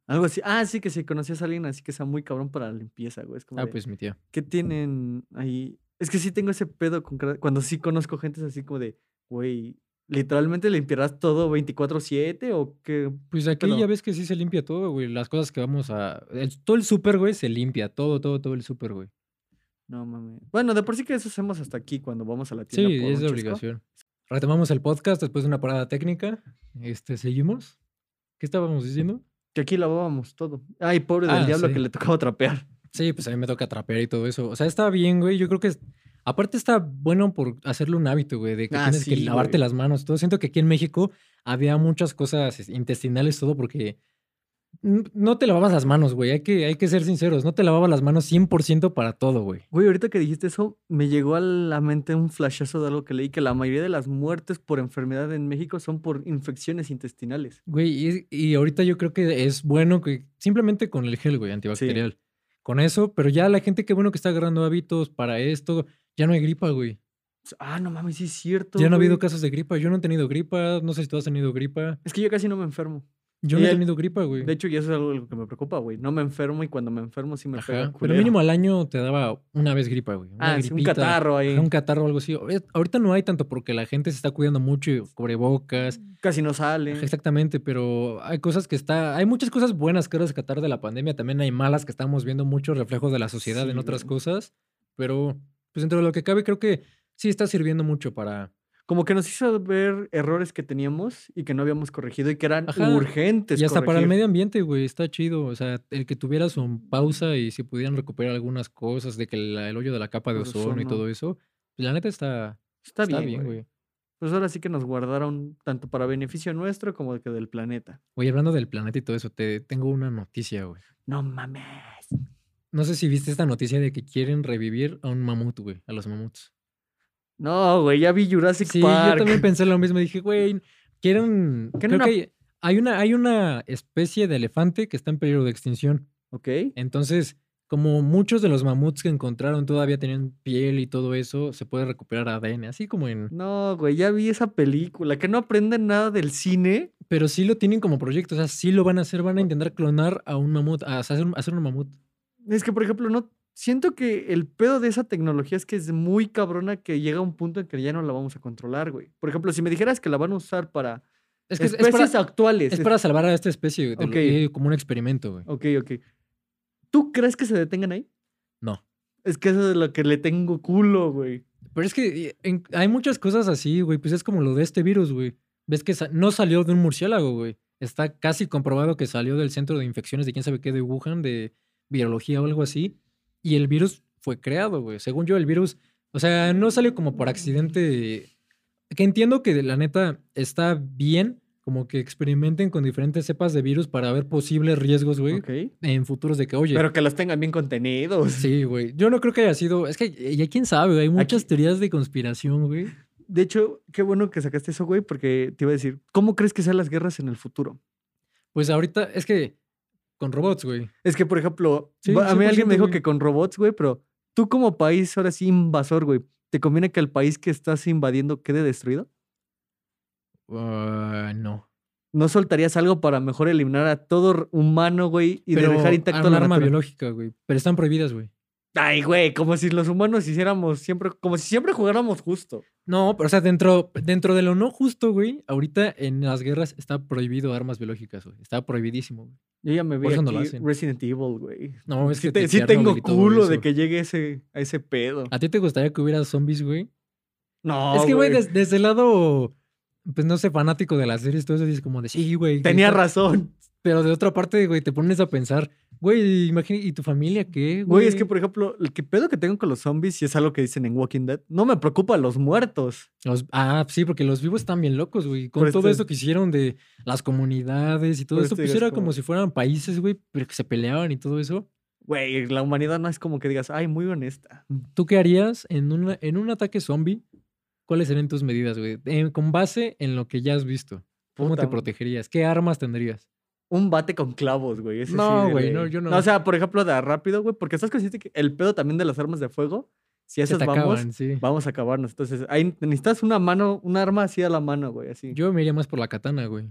Algo así. Ah, sí, que si conocías a alguien así que sea muy cabrón para la limpieza, güey. Es como Ah, de, pues mi tía. ¿Qué tienen ahí? Es que sí tengo ese pedo con cuando sí conozco gente es así como de, güey, ¿literalmente limpiarás todo 24/7 o qué? Pues aquí ya ves que sí se limpia todo, güey. Las cosas que vamos a. el- todo el súper, güey, se limpia. Todo, todo, todo el súper, güey. No mames. Bueno, de por sí que eso hacemos hasta aquí cuando vamos a la tienda. Sí, por es de obligación. Retomamos el podcast después de una parada técnica. Este, seguimos. ¿Qué estábamos diciendo? Que aquí lavábamos todo. Ay, pobre del Ah, diablo sí. que le tocaba trapear. Sí, pues a mí me toca trapear y todo eso. O sea, está bien, güey. Yo creo que aparte está bueno por hacerle un hábito, güey, de que Ah, tienes que lavarte güey. las manos. Todo siento que aquí en México había muchas cosas es, intestinales, todo porque no te lavabas las manos, güey. Hay que, hay que ser sinceros. No te lavabas las manos 100% para todo, güey. Güey, ahorita que dijiste eso, me llegó a la mente un flashazo de algo que leí, que la mayoría de las muertes por enfermedad en México son por infecciones intestinales. Güey, y, y ahorita yo creo que es bueno que simplemente con el gel, güey, antibacterial. Con eso, pero ya la gente, qué bueno que está agarrando hábitos para esto. Ya no hay gripa, güey. Ah, no mames, sí es cierto. Ya no ha habido casos de gripa. Yo no he tenido gripa. No sé si tú has tenido gripa. Es que yo casi no me enfermo. Yo no he tenido gripa, güey. De hecho, y eso es algo que me preocupa, güey. No me enfermo y cuando me enfermo sí me pega Ajá, pero culero. mínimo al año te daba una vez gripa, güey. Una Ah, sí, un gripita, catarro ahí. ajá, un catarro o algo así. Ahorita- Ahorita no hay tanto porque la gente se está cuidando mucho y cubrebocas. Casi no sale. Ajá, Exactamente, pero hay cosas que está. Hay muchas cosas buenas que ahora rescatar de la pandemia. También hay malas que estamos viendo mucho reflejo de la sociedad Sí, en otras güey. cosas. Pero, pues dentro de lo que cabe, creo que sí está sirviendo mucho para. Como que nos hizo ver errores que teníamos y que no habíamos corregido y que eran Ajá, urgentes. Y hasta para el medio ambiente, güey, está chido. O sea, el que tuviera su pausa y si pudieran recuperar algunas cosas de que la- el hoyo de la capa de Por ozono y todo eso, pues la neta está, Está, está bien, güey. güey. Pues ahora sí que nos guardaron tanto para beneficio nuestro como que del planeta. Oye, hablando del planeta y todo eso, te tengo una noticia, güey. No mames. No sé si viste esta noticia de que quieren revivir a un mamut, güey, a los mamuts. No, güey, ya vi Jurassic Sí, Park. yo también pensé lo mismo. Dije, güey, quieren. ¿Qué Creo una- que hay, una, hay una especie de elefante que está en peligro de extinción. Ok. Entonces, como muchos de los mamuts que encontraron todavía tenían piel y todo eso, se puede recuperar ADN, así como en. No, güey, ya vi esa película. Que no aprenden nada del cine. Pero sí lo tienen como proyecto, o sea, sí lo van a hacer, van a intentar clonar a un mamut, a hacer, un- hacer un mamut. Es que, por ejemplo, no. Siento que el pedo de esa tecnología es que es muy cabrona que llega a un punto en que ya no la vamos a controlar, güey. Por ejemplo, si me dijeras que la van a usar para Es que es- es especies para, actuales. es para salvar a esta especie, eh, como un experimento, güey. Ok, ok. ¿Tú crees que se detengan ahí? No. Es que eso es lo que le tengo culo, güey. Pero es que en- hay muchas cosas así, güey. Pues es como lo de este virus, güey. Ves que sa- no salió de un murciélago, güey. Está casi comprobado que salió del centro de infecciones de quién sabe qué de Wuhan, de virología o algo así. Y el virus fue creado, güey. Según yo, el virus, o sea, no salió como por accidente. Que entiendo que la neta está bien, como que experimenten con diferentes cepas de virus para ver posibles riesgos, güey, Ok. en futuros de que, oye, Pero que los tengan bien contenidos. sí, güey. Yo no creo que haya sido. Es que ya quién sabe, güey, hay muchas Aquí- teorías de conspiración, güey. De hecho, qué bueno que sacaste eso, güey, porque te iba a decir, ¿cómo crees que sean las guerras en el futuro? Pues ahorita es que con robots, güey. Es que, por ejemplo, Sí, a mí alguien me 100%, dijo güey. que con robots, güey, pero tú como país ahora sí invasor, güey, ¿te conviene que el país que estás invadiendo quede destruido? Ah, no. ¿No soltarías algo para mejor eliminar a todo humano, güey, y de Pero dejar intacto un la arma biológica, güey. Pero están prohibidas, güey. Ay, güey, como si los humanos hiciéramos siempre, como si siempre jugáramos justo. No, pero o sea, dentro, dentro de lo no justo, güey, ahorita en las guerras está prohibido armas biológicas, güey. Está prohibidísimo, güey. Yo ya me vi eso no lo aquí hacen. Resident Evil, güey. No, es Sí, que te- sí tengo culo de que llegue ese, a ese pedo. ¿A ti te gustaría que hubiera zombies, güey? No, es que, güey, des- desde el lado, pues no sé, fanático de las series, todo eso dices como de, sí, güey. Tenía razón. Pero de otra parte, güey, te pones a pensar, güey, imagínate, ¿y tu familia qué, güey? Güey, es que, por ejemplo, el que pedo que tengo con los zombies, y es algo que dicen en Walking Dead, no me preocupa los muertos. Los- ah, sí, porque los vivos están bien locos, güey. Con Por todo esto- esto que hicieron de las comunidades y todo Por esto, esto pues era como- como si fueran países, güey, pero que se peleaban y todo eso. Güey, la humanidad no es como que digas, ay, muy honesta. ¿Tú qué harías en, una, en un ataque zombie? ¿Cuáles serían tus medidas, güey? Con base en lo que ya has visto. ¿Cómo Puta, te protegerías? ¿Qué armas tendrías? Un bate con clavos, güey. ese No, güey, no, yo no. O sea, por ejemplo, de rápido, güey, porque estás consciente que el pedo también de las armas de fuego, si esas vamos, acaban, sí. vamos a acabarnos. Entonces, ahí necesitas una mano, un arma así a la mano, güey, así. Yo me iría más por la katana, güey.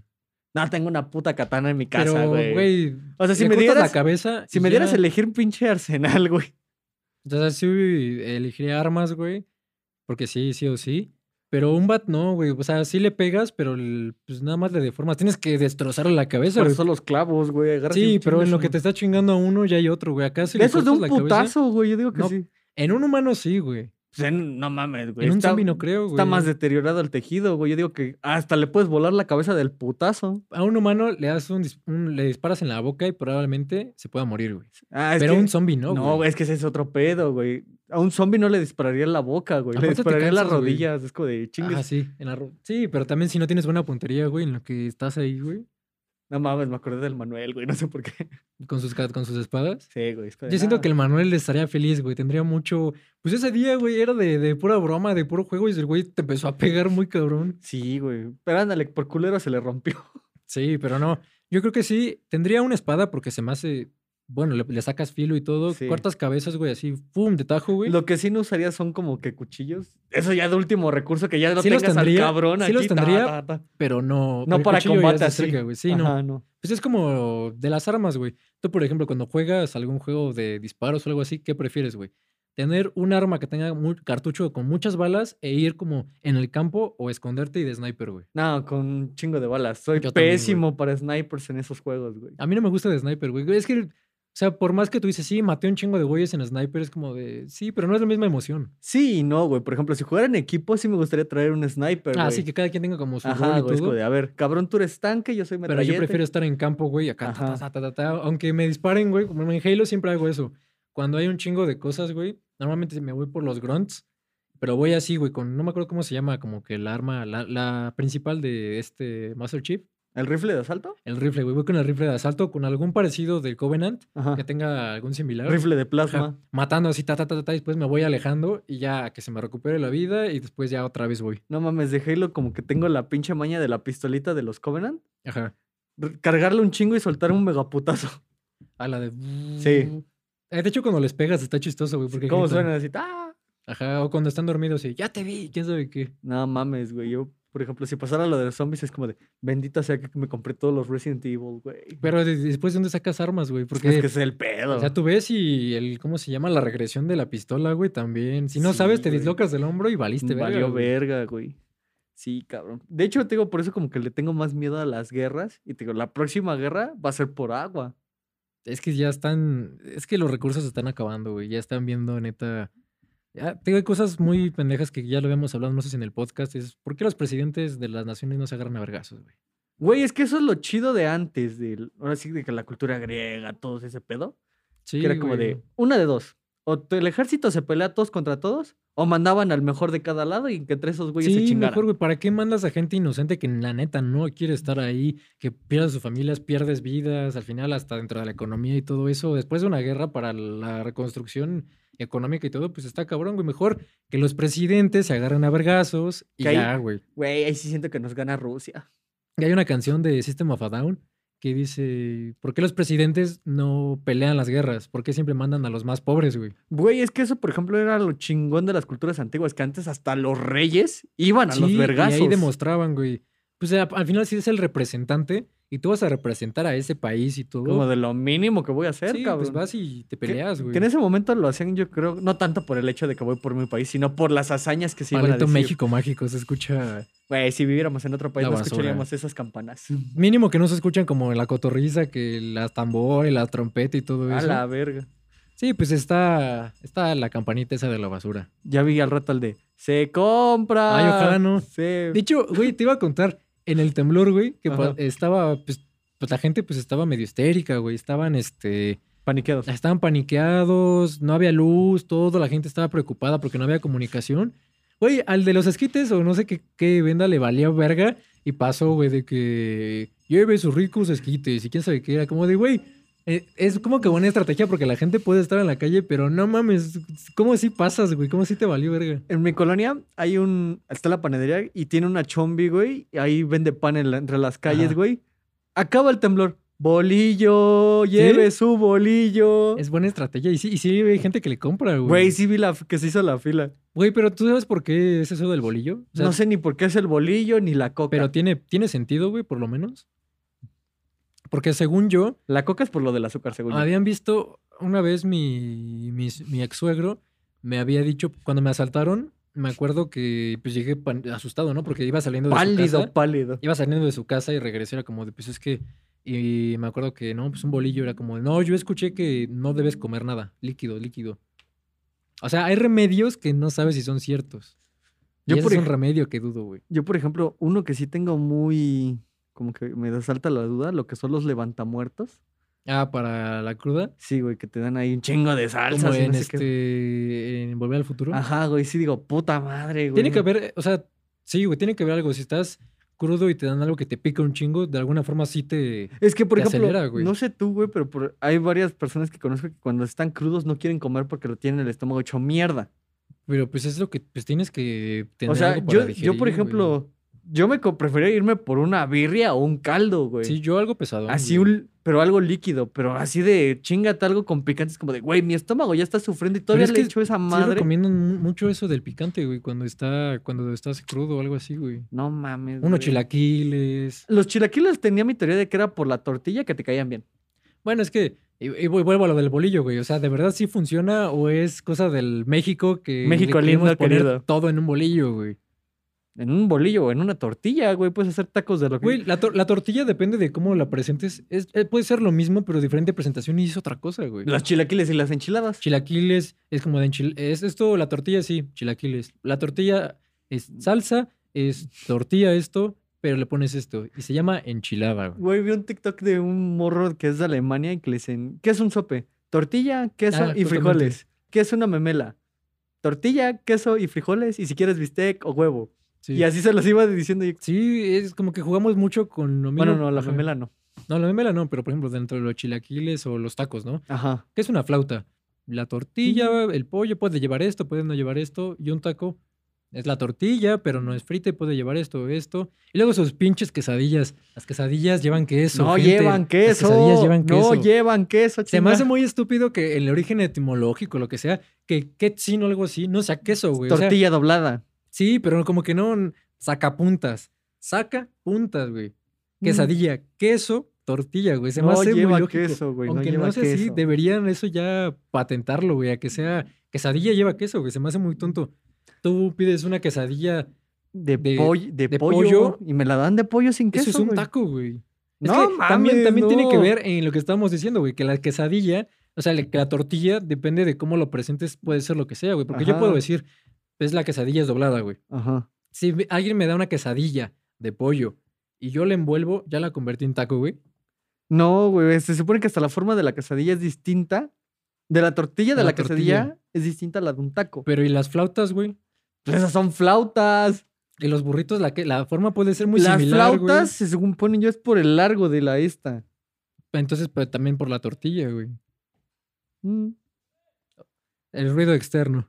No, tengo una puta katana en mi casa, Pero, güey. güey, O sea, si me dieras, la cabeza. si me dieras elegir un pinche arsenal, güey. Sea, sí elegiría armas, güey. Porque sí, sí o sí. Pero un bat no, güey. O sea, sí le pegas, pero el- pues nada más le deformas. Tienes que destrozarle la cabeza, Por güey. eso los clavos, güey. agarras Sí, pero en lo que te está chingando a uno ya hay otro, güey. Acá De le esos de un la cabeza- putazo, güey. Yo digo que No, sí. En un humano sí, güey. No mames, güey. En un está, zombie no creo, güey. está más deteriorado el tejido, güey. Yo digo que hasta le puedes volar la cabeza del putazo. A un humano le das un, un- le disparas en la boca y probablemente se pueda morir, güey. Ah, Pero a un zombie no, No, güey. es que ese es otro pedo, güey. A un zombie no le dispararía en la boca, güey. Le dispararía en las cansas, güey. rodillas. Es como de chingues. Ah, sí, en la sí, pero también si no tienes buena puntería, güey, en lo que estás ahí, güey, No mames, me acordé del Manuel, güey. No sé por qué. con sus, con sus espadas. Sí, güey. Yo siento que el Manuel estaría feliz, güey. Tendría mucho. Pues ese día, güey, era de, de pura broma, de puro juego, y el güey te empezó a pegar muy cabrón. Sí, güey. Pero ándale, por culero se le rompió. Sí, pero no. Yo creo que sí. Tendría una espada porque se me hace. Bueno, le, le sacas filo y todo. Sí. Cortas cabezas, güey, así, pum, de tajo, güey. Lo que sí no usaría son como que cuchillos. Eso ya de último recurso, que ya no Sí los tengas al tendría, cabrón sí aquí. los tendría, ta, ta. Pero no. No para combate así. cerca, güey. Sí, no. Ajá, no. Pues es como de las armas, güey. Tú, por ejemplo, cuando juegas algún juego de disparos o algo así, ¿qué prefieres, güey? ¿Tener un arma que tenga cartucho con muchas balas e ir como en el campo o esconderte y de sniper, güey? No, con un chingo de balas. Soy Yo también, güey. pésimo para snipers en esos juegos, güey. A mí no me gusta de sniper, güey. Es que, o sea, por más que tú dices, sí, maté un chingo de güeyes en sniper, es como de, sí, pero no es la misma emoción. Sí y no, güey. Por ejemplo, si jugara en equipo, sí me gustaría traer un sniper, güey. Ah, sí, que cada quien tenga como su Ajá, güey. Es como de, a ver, cabrón, tú eres tanque, yo soy Pero metralleta. yo prefiero estar en campo, güey, acá, ta, ta, ta, ta, aunque me disparen, güey, como en Halo siempre hago eso. Cuando hay un chingo de cosas, güey, normalmente me voy por los grunts, pero voy así, güey, con, no me acuerdo cómo se llama, como que el arma, la, la principal de este Master Chief, ¿El rifle de asalto? el rifle, güey, voy con el rifle de asalto, con algún parecido del Covenant, Ajá. que tenga algún similar. Rifle de Ajá, plasma. matando así, ta, ta, ta, ta, y después me voy alejando y ya que se me recupere la vida y después ya otra vez voy. No mames, de Halo como que tengo la pinche maña de la pistolita de los Covenant. Ajá. Cargarle un chingo y soltar un megaputazo. A la de... Sí. Eh, De hecho, cuando les pegas está chistoso, güey, porque ¿Cómo gritan. suena así? ¡Ah! Ajá, o cuando están dormidos y ya te vi, quién sabe qué. No mames, güey. Yo, por ejemplo, si pasara lo de los zombies, es como de bendita sea que me compré todos los Resident Evil, güey. Pero de- después, ¿de dónde sacas armas, güey? Porque, es que es el pedo. o sea, tú ves y el, ¿cómo se llama? La regresión de la pistola, güey, también. Si no Sí, sabes, te güey. dislocas del hombro y valiste, verga, Valió verga, güey. Sí, cabrón. De hecho, te digo, por eso como que le tengo más miedo a las guerras. Y te digo, la próxima guerra va a ser por agua. Es que ya están, es que los recursos están acabando, güey. Ya están viendo, neta. Ya, te digo, hay cosas muy pendejas que ya lo habíamos hablado, no sé si en el podcast. Es, ¿por qué los presidentes de las naciones no se agarran a vergazos, güey? Güey, es que eso es lo chido de antes, del, ahora sí, de que la cultura griega, todo ese pedo. Sí, que era como güey. de, una de dos. O el ejército se pelea todos contra todos, o mandaban al mejor de cada lado y que entre esos güeyes se Sí, chingaran. mejor, güey. ¿Para qué mandas a gente inocente que la neta no quiere estar ahí, que pierdas sus familias, pierdes vidas, al final hasta dentro de la economía y todo eso? Después de una guerra para la reconstrucción económica y todo, pues está cabrón, güey. Mejor que los presidentes se agarren a vergazos y ya, güey. Güey, ahí sí siento que nos gana Rusia. Y hay una canción de System of a Down que dice, ¿por qué los presidentes no pelean las guerras? ¿Por qué siempre mandan a los más pobres, güey? Güey, es que eso, por ejemplo, era lo chingón de las culturas antiguas, que antes hasta los reyes iban a los vergazos. Y ahí demostraban, güey. Pues al final sí es el representante y tú vas a representar a ese país y todo. Como de lo mínimo que voy a hacer, sí, cabrón. pues vas y te peleas, güey. Que en ese momento lo hacían, yo creo, no tanto por el hecho de que voy por mi país, sino por las hazañas que se iban a Maldito decir. México mágico, se escucha. Güey, si viviéramos en otro país no escucharíamos esas campanas. Mínimo que no se escuchan como la cotorriza, que la tambor y la trompeta y todo A eso. la verga. Sí, pues está, está la campanita esa de la basura. Ya vi al rato el de ¡Se compra! Ay, ojalá no. Sí. De hecho, güey, te iba a contar en el temblor, güey, que Ajá. estaba, pues, pues la gente pues estaba medio histérica, güey. Estaban, este, Paniqueados. estaban paniqueados, no había luz, todo, la gente estaba preocupada porque no había comunicación. Güey, al de los esquites o no sé qué, qué venda le valía verga y pasó, güey, de que lleve sus ricos esquites y quién sabe qué era. Como de, güey, es como que buena estrategia porque la gente puede estar en la calle, pero no mames, ¿cómo así pasas, güey? ¿Cómo así te valió verga? En mi colonia hay un. Está la panadería y tiene una chombi, güey. Y ahí vende pan en la- entre las calles, Ajá. güey. Acaba el temblor. Bolillo, lleve su bolillo. Es buena estrategia y sí, y sí hay gente que le compra, güey. Güey, sí vi la, que se hizo la fila. Güey, pero ¿tú sabes por qué es eso del bolillo? O sea, no sé ni por qué es el bolillo ni la coca. Pero tiene, tiene sentido, güey, por lo menos. Porque según yo, La coca es por lo del azúcar, según yo. habían visto una vez mi, mi, mi ex suegro me había dicho, cuando me asaltaron, me acuerdo que pues llegué asustado, ¿no? Porque iba saliendo de su Pálido, casa. pálido. Iba saliendo de su casa y regresé, era como de, pues es que. Y me acuerdo que, no, pues un bolillo era como, de, no, yo escuché que no debes comer nada, líquido, líquido. O sea, hay remedios que no sabes si son ciertos. Yo por es un remedio que dudo, güey. Yo, por ejemplo, uno que sí tengo muy. Como que me salta la duda, lo que son los levantamuertos. Ah, para la cruda. Sí, güey, que te dan ahí un chingo de salsa. Como en este. En Volver al futuro. Ajá, güey, sí digo, puta madre, güey. Tiene que haber, o sea, sí, güey, tiene que haber algo. Si estás crudo y te dan algo que te pica un chingo, de alguna forma sí te. Es que, por ejemplo, acelera, no sé tú, güey, pero por- hay varias personas que conozco que cuando están crudos no quieren comer porque lo tienen el estómago hecho mierda. Pero pues es lo que pues tienes que tener o sea, algo para yo, yo, digerir, por güey. Yo me prefería irme por una birria o un caldo, güey. Sí, yo algo pesado. Así un, pero algo líquido, pero así de chingate algo con picantes, como de, güey, mi estómago ya está sufriendo y todavía es le echo esa Sí madre. recomiendan mu- mucho eso del picante, güey, cuando está, cuando estás crudo o algo así, güey. No mames. Unos güey. chilaquiles. Los chilaquiles tenía mi teoría de que era por la tortilla que te caían bien. Bueno, es que, y, y vu- vuelvo a lo del bolillo, güey. O sea, ¿de verdad sí funciona o es cosa del México que le México queremos lindo, poner querido. todo en un bolillo, güey? En un bolillo o en una tortilla, güey, puedes hacer tacos de lo que. Güey, la, tor- la tortilla depende de cómo la presentes. Es, eh, puede ser lo mismo, pero diferente presentación y es otra cosa, güey. Los chilaquiles y las enchiladas. Chilaquiles es como de enchil... Es esto, la tortilla, sí, chilaquiles. La tortilla es salsa, es tortilla esto, pero le pones esto. Y se llama enchilada, güey. Güey, vi un TikTok de un morro que es de Alemania y que le dicen, ¿qué es un sope? Tortilla, queso Ah, y frijoles. ¿Qué es una memela? Tortilla, queso y frijoles y si quieres bistec o huevo. Sí. Y así se los iba diciendo. y- Sí, es como que jugamos mucho con lo mismo. Bueno, no, la Ajá. memela no. No, la memela no, pero por ejemplo, dentro de los chilaquiles o los tacos, ¿no? Ajá. ¿Qué es una flauta? La tortilla, el pollo puede llevar esto, puede no llevar esto, y un taco es la tortilla, pero no es frita y puede llevar esto, esto. Y luego sus pinches quesadillas. Las quesadillas llevan queso. no gente. llevan Las queso. quesadillas llevan No queso. llevan queso, Se me hace muy estúpido que el origen etimológico, lo que sea, que quetzin o algo así, no sea queso, güey. O sea, Tortilla doblada. Sí, pero como que no saca puntas. Saca puntas, güey. Mm. Quesadilla, queso, tortilla, güey. Se me no hace muy lleva lógico. queso, güey. No Aunque lleva no sé si deberían eso ya patentarlo, güey, a que sea quesadilla lleva queso, güey. Se me hace muy tonto. Tú pides una quesadilla, De, de- pollo, de, de pollo, pollo. y me la dan de pollo sin queso. eso es un güey. taco, güey. Es No, que también, también tiene que no. ver en lo que estábamos diciendo, güey, que la quesadilla, o sea, que la tortilla depende de cómo lo presentes, puede ser lo que sea, güey. Porque yo puedo decir, es la quesadilla es doblada, güey. Ajá. Si alguien me da una quesadilla de pollo y yo la envuelvo, ya la convertí en taco, güey. No, güey. Se supone que hasta la forma de la quesadilla es distinta. De la tortilla de la, la quesadilla tortilla. es distinta a la de un taco. Pero ¿y las flautas, güey? Pero esas son flautas. Y los burritos, la, que, la forma puede ser muy Las similar, güey. flautas, se supone yo, es por el largo de la esta. Entonces, pero también por la tortilla, güey. Mm. El ruido externo.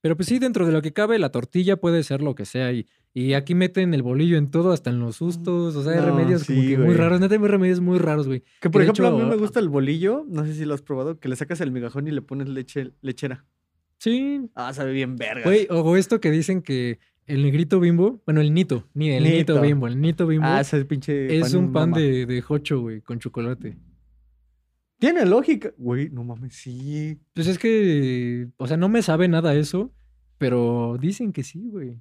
Pero pues sí, dentro de lo que cabe, la tortilla puede ser lo que sea. Y, y aquí meten el bolillo en todo, hasta en los sustos. O sea, hay No, remedios como que muy raros. Neta, hay remedios muy raros, güey. Que por ejemplo, a mí me gusta el bolillo. No sé si lo has probado. Que le sacas el migajón y le pones leche lechera. Sí. Ah, sabe bien verga. Güey, o esto que dicen que el negrito bimbo, bueno, el nito, ni el nito, Nito. bimbo, el nito bimbo Ah, ese pinche. es un pan de, de jocho, güey, con chocolate. Tiene lógica. Güey, no mames, sí. Pues es que, o sea, no me sabe nada eso, pero dicen que sí, güey.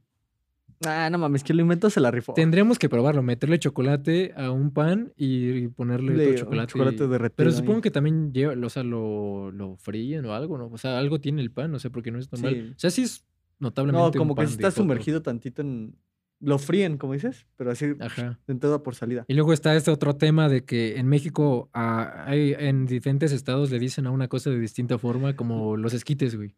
Ah, no mames, que lo inventó se la rifó. Tendríamos que probarlo, meterle chocolate a un pan y ponerle Le- otro un chocolate. chocolate derretido Pero ahí. supongo que también lleva, o sea, lo, lo fríen o algo, ¿no? O sea, algo tiene el pan, no sé, porque no es normal. Sí. O sea, sí es notablemente No, un como que pan si de está sumergido tantito en, lo fríen, como dices, pero así Ajá. de entrada por salida. Y luego está este otro tema de que en México ah, hay, en diferentes estados le dicen a una cosa de distinta forma, como los esquites, güey.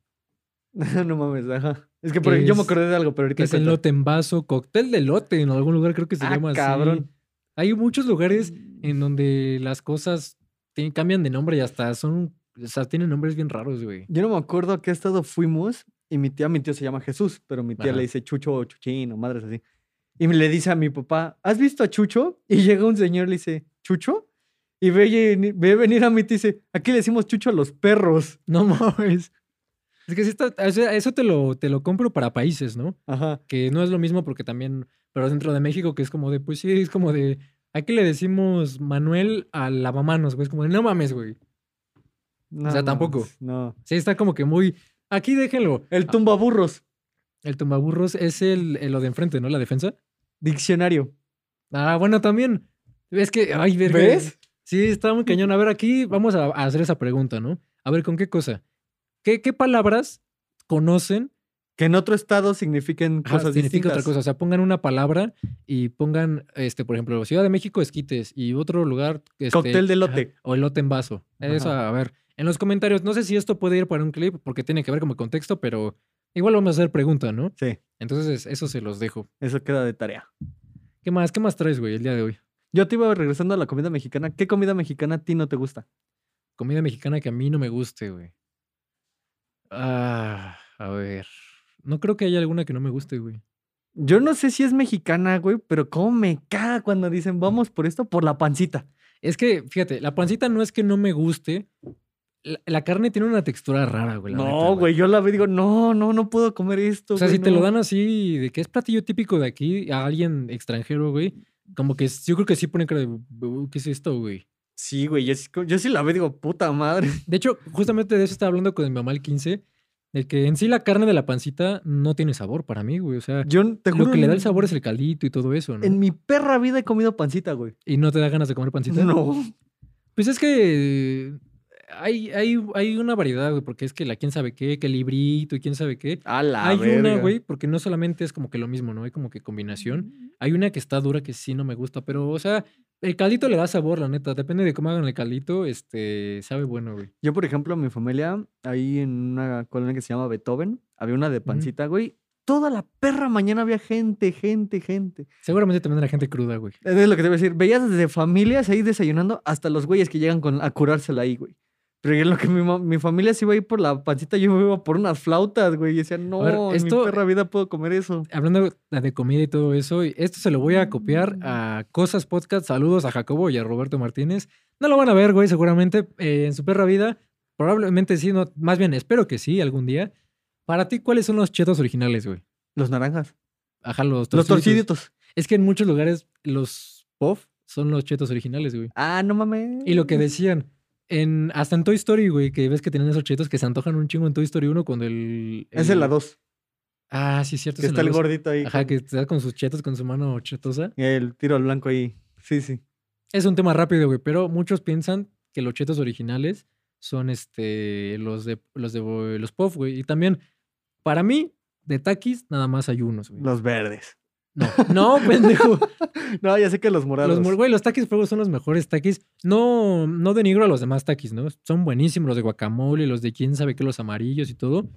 no mames, ajá. Es que por, yo me acordé de algo, pero ahorita es el lote en vaso, cóctel de lote, en algún lugar creo que se Ah, llama así. cabrón. Hay muchos lugares en donde las cosas tienen- cambian de nombre y hasta son, o sea, tienen nombres bien raros, güey. Yo no me acuerdo a qué estado fuimos y mi tía, mi tío se llama Jesús, pero mi tía Ajá. le dice Chucho o Chuchín o madres así. Y le dice a mi papá, ¿has visto a Chucho? Y llega un señor y le dice, ¿Chucho? Y ve, y- ve venir a mí y te dice, aquí le decimos Chucho a los perros. No mames. Es que sí está, o eso te lo, te lo compro para países, ¿no? Ajá. Que no es lo mismo porque también, pero dentro de México que es como de, pues sí, es como de, aquí le decimos Manuel a lavamanos, güey, es como de, no mames, güey. No, sea, tampoco. No. Sí, está como que muy, aquí déjenlo. El tumbaburros. El tumbaburros es el, el lo de enfrente, ¿no? La defensa. Diccionario. Ah, bueno, también. Es que, ay, verga. ¿Ves? Sí, está muy cañón. A ver, aquí vamos a, a hacer esa pregunta, ¿no? A ver, ¿con qué cosa? ¿Qué, qué palabras conocen? Que en otro estado signifiquen Ajá, cosas significa distintas. otra cosa. O sea, pongan una palabra y pongan, este, por ejemplo, Ciudad de México, esquites y otro lugar. Este, Cóctel de elote. ajá, o elote en vaso. Eso, a ver. En los comentarios, no sé si esto puede ir para un clip porque tiene que ver como contexto, pero igual vamos a hacer pregunta, ¿no? Sí, Entonces, eso se los dejo. eso queda de tarea. ¿Qué más? ¿Qué más traes, güey, el día de hoy? Yo te iba regresando a la comida mexicana. ¿Qué comida mexicana a ti no te gusta? Comida mexicana que a mí no me guste, güey. Ah, a ver. No creo que haya alguna que no me guste, güey. Yo no sé si es mexicana, güey, pero cómo me caga cuando dicen vamos por esto, por la pancita. Es que, fíjate, la pancita no es que no me guste. La, la carne tiene una textura rara, güey. neta, No, güey, yo la veo y digo, no, no, no puedo comer esto. O sea, güey, si te lo no". dan así, de que es platillo típico de aquí a alguien extranjero, güey, como que yo creo que sí ponen cara de, "Uh, ¿qué es esto, güey? Sí, güey, yo, yo sí la veo y digo, puta madre. De hecho, justamente de eso estaba hablando con mi mamá el 15, de que en sí la carne de la pancita no tiene sabor para mí, güey. O sea, Yo te juro. lo que le da el sabor es el caldito y todo eso, ¿no? En mi perra vida he comido pancita, güey. Y no te da ganas de comer pancita. No. Pues es que hay, hay, hay una variedad, güey, porque es que la quién sabe qué, que el librito y quién sabe qué. A la hay una, güey, porque no solamente es como que lo mismo, ¿no? Hay como que combinación. Hay una que está dura que sí no me gusta, pero, o sea, el caldito le da sabor, la neta. Depende de cómo hagan el caldito, este, sabe bueno, güey. Yo, por ejemplo, mi familia, ahí en una colonia que se llama Beethoven, había una de pancita, güey. Toda la perra mañana había gente, gente, gente. Seguramente también era gente cruda, güey. Es lo que te voy a decir. Veías desde familias ahí desayunando hasta los güeyes que llegan con, a curársela ahí, güey. Pero yo en lo que mi, mi familia se iba a ir por la pancita, yo me iba por unas flautas, güey. Y decía, no, ver, en esto- mi perra vida puedo comer eso. Hablando de comida y todo eso, esto se lo voy a copiar a Cosas Podcast. Saludos a Jacobo y a Roberto Martínez. No lo van a ver, güey, seguramente eh, en su perra vida. Probablemente sí, no, más bien espero que sí algún día. Para ti, ¿cuáles son los chetos originales, güey? Los naranjas. Ajá, los Los torciditos. torciditos. Es que en muchos lugares los puff son los chetos originales, güey. Ah, no mames. Y lo que decían, en, hasta en Toy Story, güey, que ves que tienen esos chetos que se antojan un chingo en Toy Story 1 cuando el... Es en la 2. Ah, sí, cierto. Que es está el gordito ahí. Ajá, con- que está con sus chetos, con su mano chetosa. El tiro al blanco ahí. Sí, sí. Es un tema rápido, güey, pero muchos piensan que los chetos originales son este los de los de los puff, güey. Y también, para mí, de Takis, nada más hay unos, güey. Los verdes. No, no, pendejo. No, ya sé que los morados. Los, güey, los Takis fuego son los mejores Takis. No, no denigro a los demás Takis, ¿no? Son buenísimos los de guacamole, los de quién sabe qué, los amarillos y todo.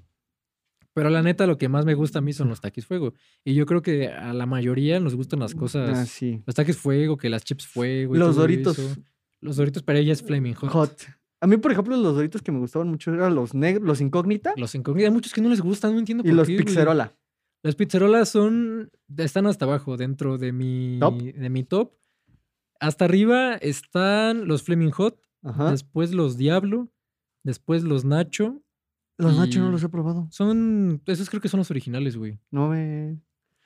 Pero la neta, lo que más me gusta a mí son los Takis fuego. Y yo creo que a la mayoría nos gustan las cosas. Ah, sí. Los Takis fuego, que las chips fuego. y Los todo Doritos eso. Los Doritos, para ella es Flaming Hot. hot. A mí, por ejemplo, los doritos que me gustaban mucho eran los negros, los incógnita Los incógnitos. Hay muchos que no les gustan, no entiendo y por los qué, güey. pizzerola. Las pizzerolas son. están hasta abajo, dentro de mi. Top. de mi top. Hasta arriba están los Flaming Hot. Ajá. Después los Diablo. Después los Nacho. Los nachos no los he probado. Son. Esos creo que son los originales, güey. No me.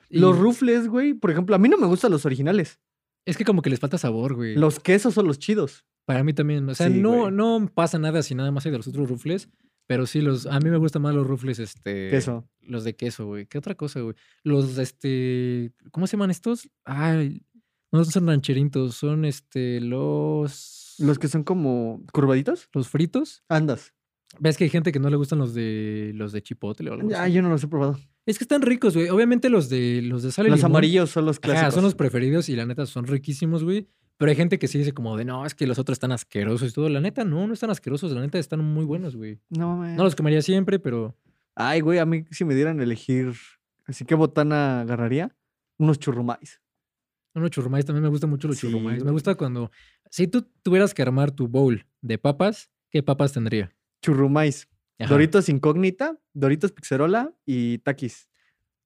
Y Los rufles, güey. Por ejemplo, a mí no me gustan los originales. Es que como que les falta sabor, güey. Los quesos son los chidos. Para mí también. O sea, Sí, no, güey. no pasa nada si nada más hay de los otros rufles. Pero sí, los, a mí me gustan más los rufles, este. Queso. Los de queso, güey. ¿Qué otra cosa, güey? Los, este. ¿Cómo se llaman estos? Ay. No son rancheritos, son este. Los. Los que son como curvaditos. Los fritos. Andas. ¿Ves que hay gente que no le gustan los de los de chipotle o algo Ah, así? yo no los he probado. Es que están ricos, güey. Obviamente los de los de sal y Los limón, amarillos son los ajá, clásicos. son los preferidos y la neta son riquísimos, güey. Pero hay gente que sí dice como de, no, es que los otros están asquerosos y todo. La neta, no, no están asquerosos. La neta, están muy buenos, güey. No, mames. No los comería siempre, pero Ay, güey, a mí si me dieran a elegir, así que botana agarraría, unos churrumais. unos churrumais también me gustan mucho los Sí, churrumais. Me gusta cuando, si tú tuvieras que armar tu bowl de papas, ¿qué papas tendría? Churrumais. Ajá, Doritos incógnita, Doritos pixerola y taquis.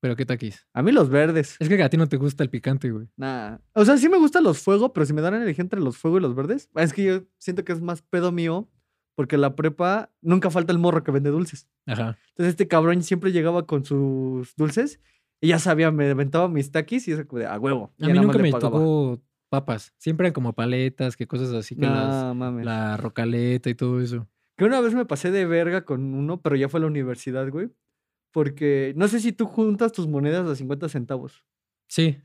Pero qué taquis. A mí los verdes. Es que a ti no te gusta el picante, güey. Nah. O sea, sí me gustan los fuego, pero si me dan a elegir entre los fuego y los verdes, es que yo siento que es más pedo mío, porque en la prepa nunca falta el morro que vende dulces. Ajá. Entonces este cabrón siempre llegaba con sus dulces y ya sabía, me aventaba mis taquis y eso como de a huevo. A mí nunca me tocó papas. Siempre eran como paletas, que cosas así que las, No, mames. la rocaleta y todo eso. Que una vez me pasé de verga con uno, pero ya fue a la universidad, güey. Porque no sé si tú juntas tus monedas de 50 centavos. Sí.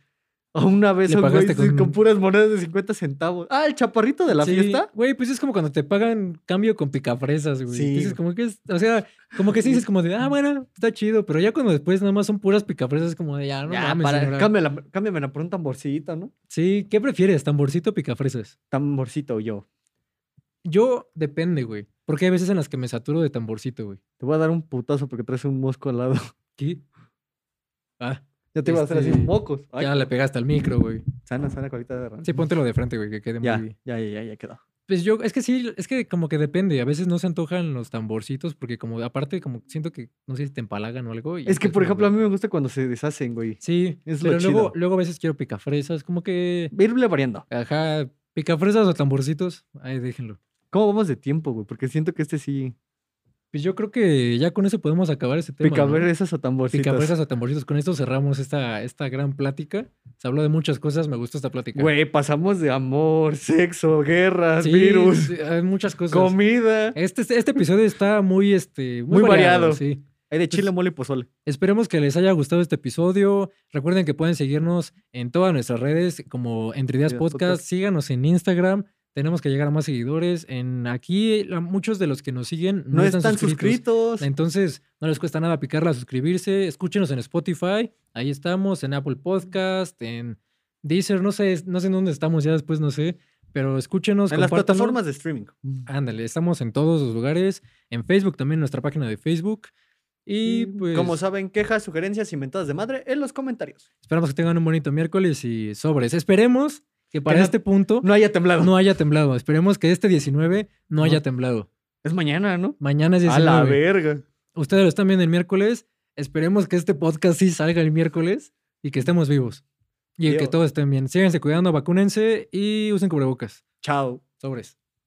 O una vez un güey con... con- puras monedas de 50 centavos. Ah, el chaparrito de la Sí, fiesta. Güey, pues es como cuando te pagan cambio con picafresas, güey. Sí, Dices güey. como que es, o sea, como que sí dices como de, ah, bueno, está chido, pero ya cuando después nada más son puras picafresas, es como de, ya, no ya, mames, para, señora". cámbiala, cámbiamela por un tamborcito, ¿no? Sí, ¿qué prefieres, tamborcito o picafresas? Tamborcito yo. Yo depende, güey. Porque hay veces en las que me saturo de tamborcito, güey. Te voy a dar un putazo porque traes un mosco al lado. ¿Qué? Ah, Ya te iba a hacer así Este, mocos. Ay, ya le pegaste al micro, güey. Sana, sana, colita de rana. Sí, póntelo de frente, güey, que quede Ya, muy... ya, ya, ya, ya quedó. Pues yo, es que sí, es que como que depende. A veces no se antojan los tamborcitos porque como, aparte, como siento que, no sé si te empalagan o algo. y Es que, por ejemplo, a mí me gusta cuando se deshacen, güey. Sí, es lo pero luego, chido. luego a veces quiero picafresas, como que, Irle variando. ajá, picafresas o tamborcitos, ahí déjenlo. ¿Cómo vamos de tiempo, güey? Porque siento que este sí. Pues yo creo que ya con eso podemos acabar este tema. ¿no? Picabresas o tamborcitos. Picafresas o tamborcitos. Con esto cerramos esta, esta gran plática. Se habló de muchas cosas, me gustó esta plática. Güey, pasamos de amor, sexo, guerras, Sí, virus, hay muchas cosas. comida. Este, este episodio está muy, este, muy, Muy variado. Sí. Hay de chile, Pues- mole y pozole. Esperemos que les haya gustado este episodio. Recuerden que pueden seguirnos en todas nuestras redes como Entre Ideas Podcast. Podcast. Síganos en Instagram. Tenemos que llegar a más seguidores. En aquí, la- muchos de los que nos siguen no, No, están, suscritos. Entonces, no les cuesta nada picarla, suscribirse. Escúchenos en Spotify. Ahí estamos, en Apple Podcast, en Deezer. No sé, no sé en dónde estamos, ya después no sé. Pero escúchenos. En las plataformas de streaming. Ándale, estamos en todos los lugares. En Facebook también, nuestra página de Facebook. Y pues Como saben, quejas, sugerencias inventadas de madre en los comentarios. esperamos que tengan un bonito miércoles y sobres. Esperemos que para no- este punto No haya temblado. no haya temblado. Esperemos que este 19 no No. haya temblado. Es mañana, ¿no? Mañana es A 19. la verga. Ustedes lo están viendo el miércoles. Esperemos que este podcast sí salga el miércoles y que estemos vivos. Y que todos estén bien. Síganse cuidando, vacúnense y usen cubrebocas. Chao. Sobres.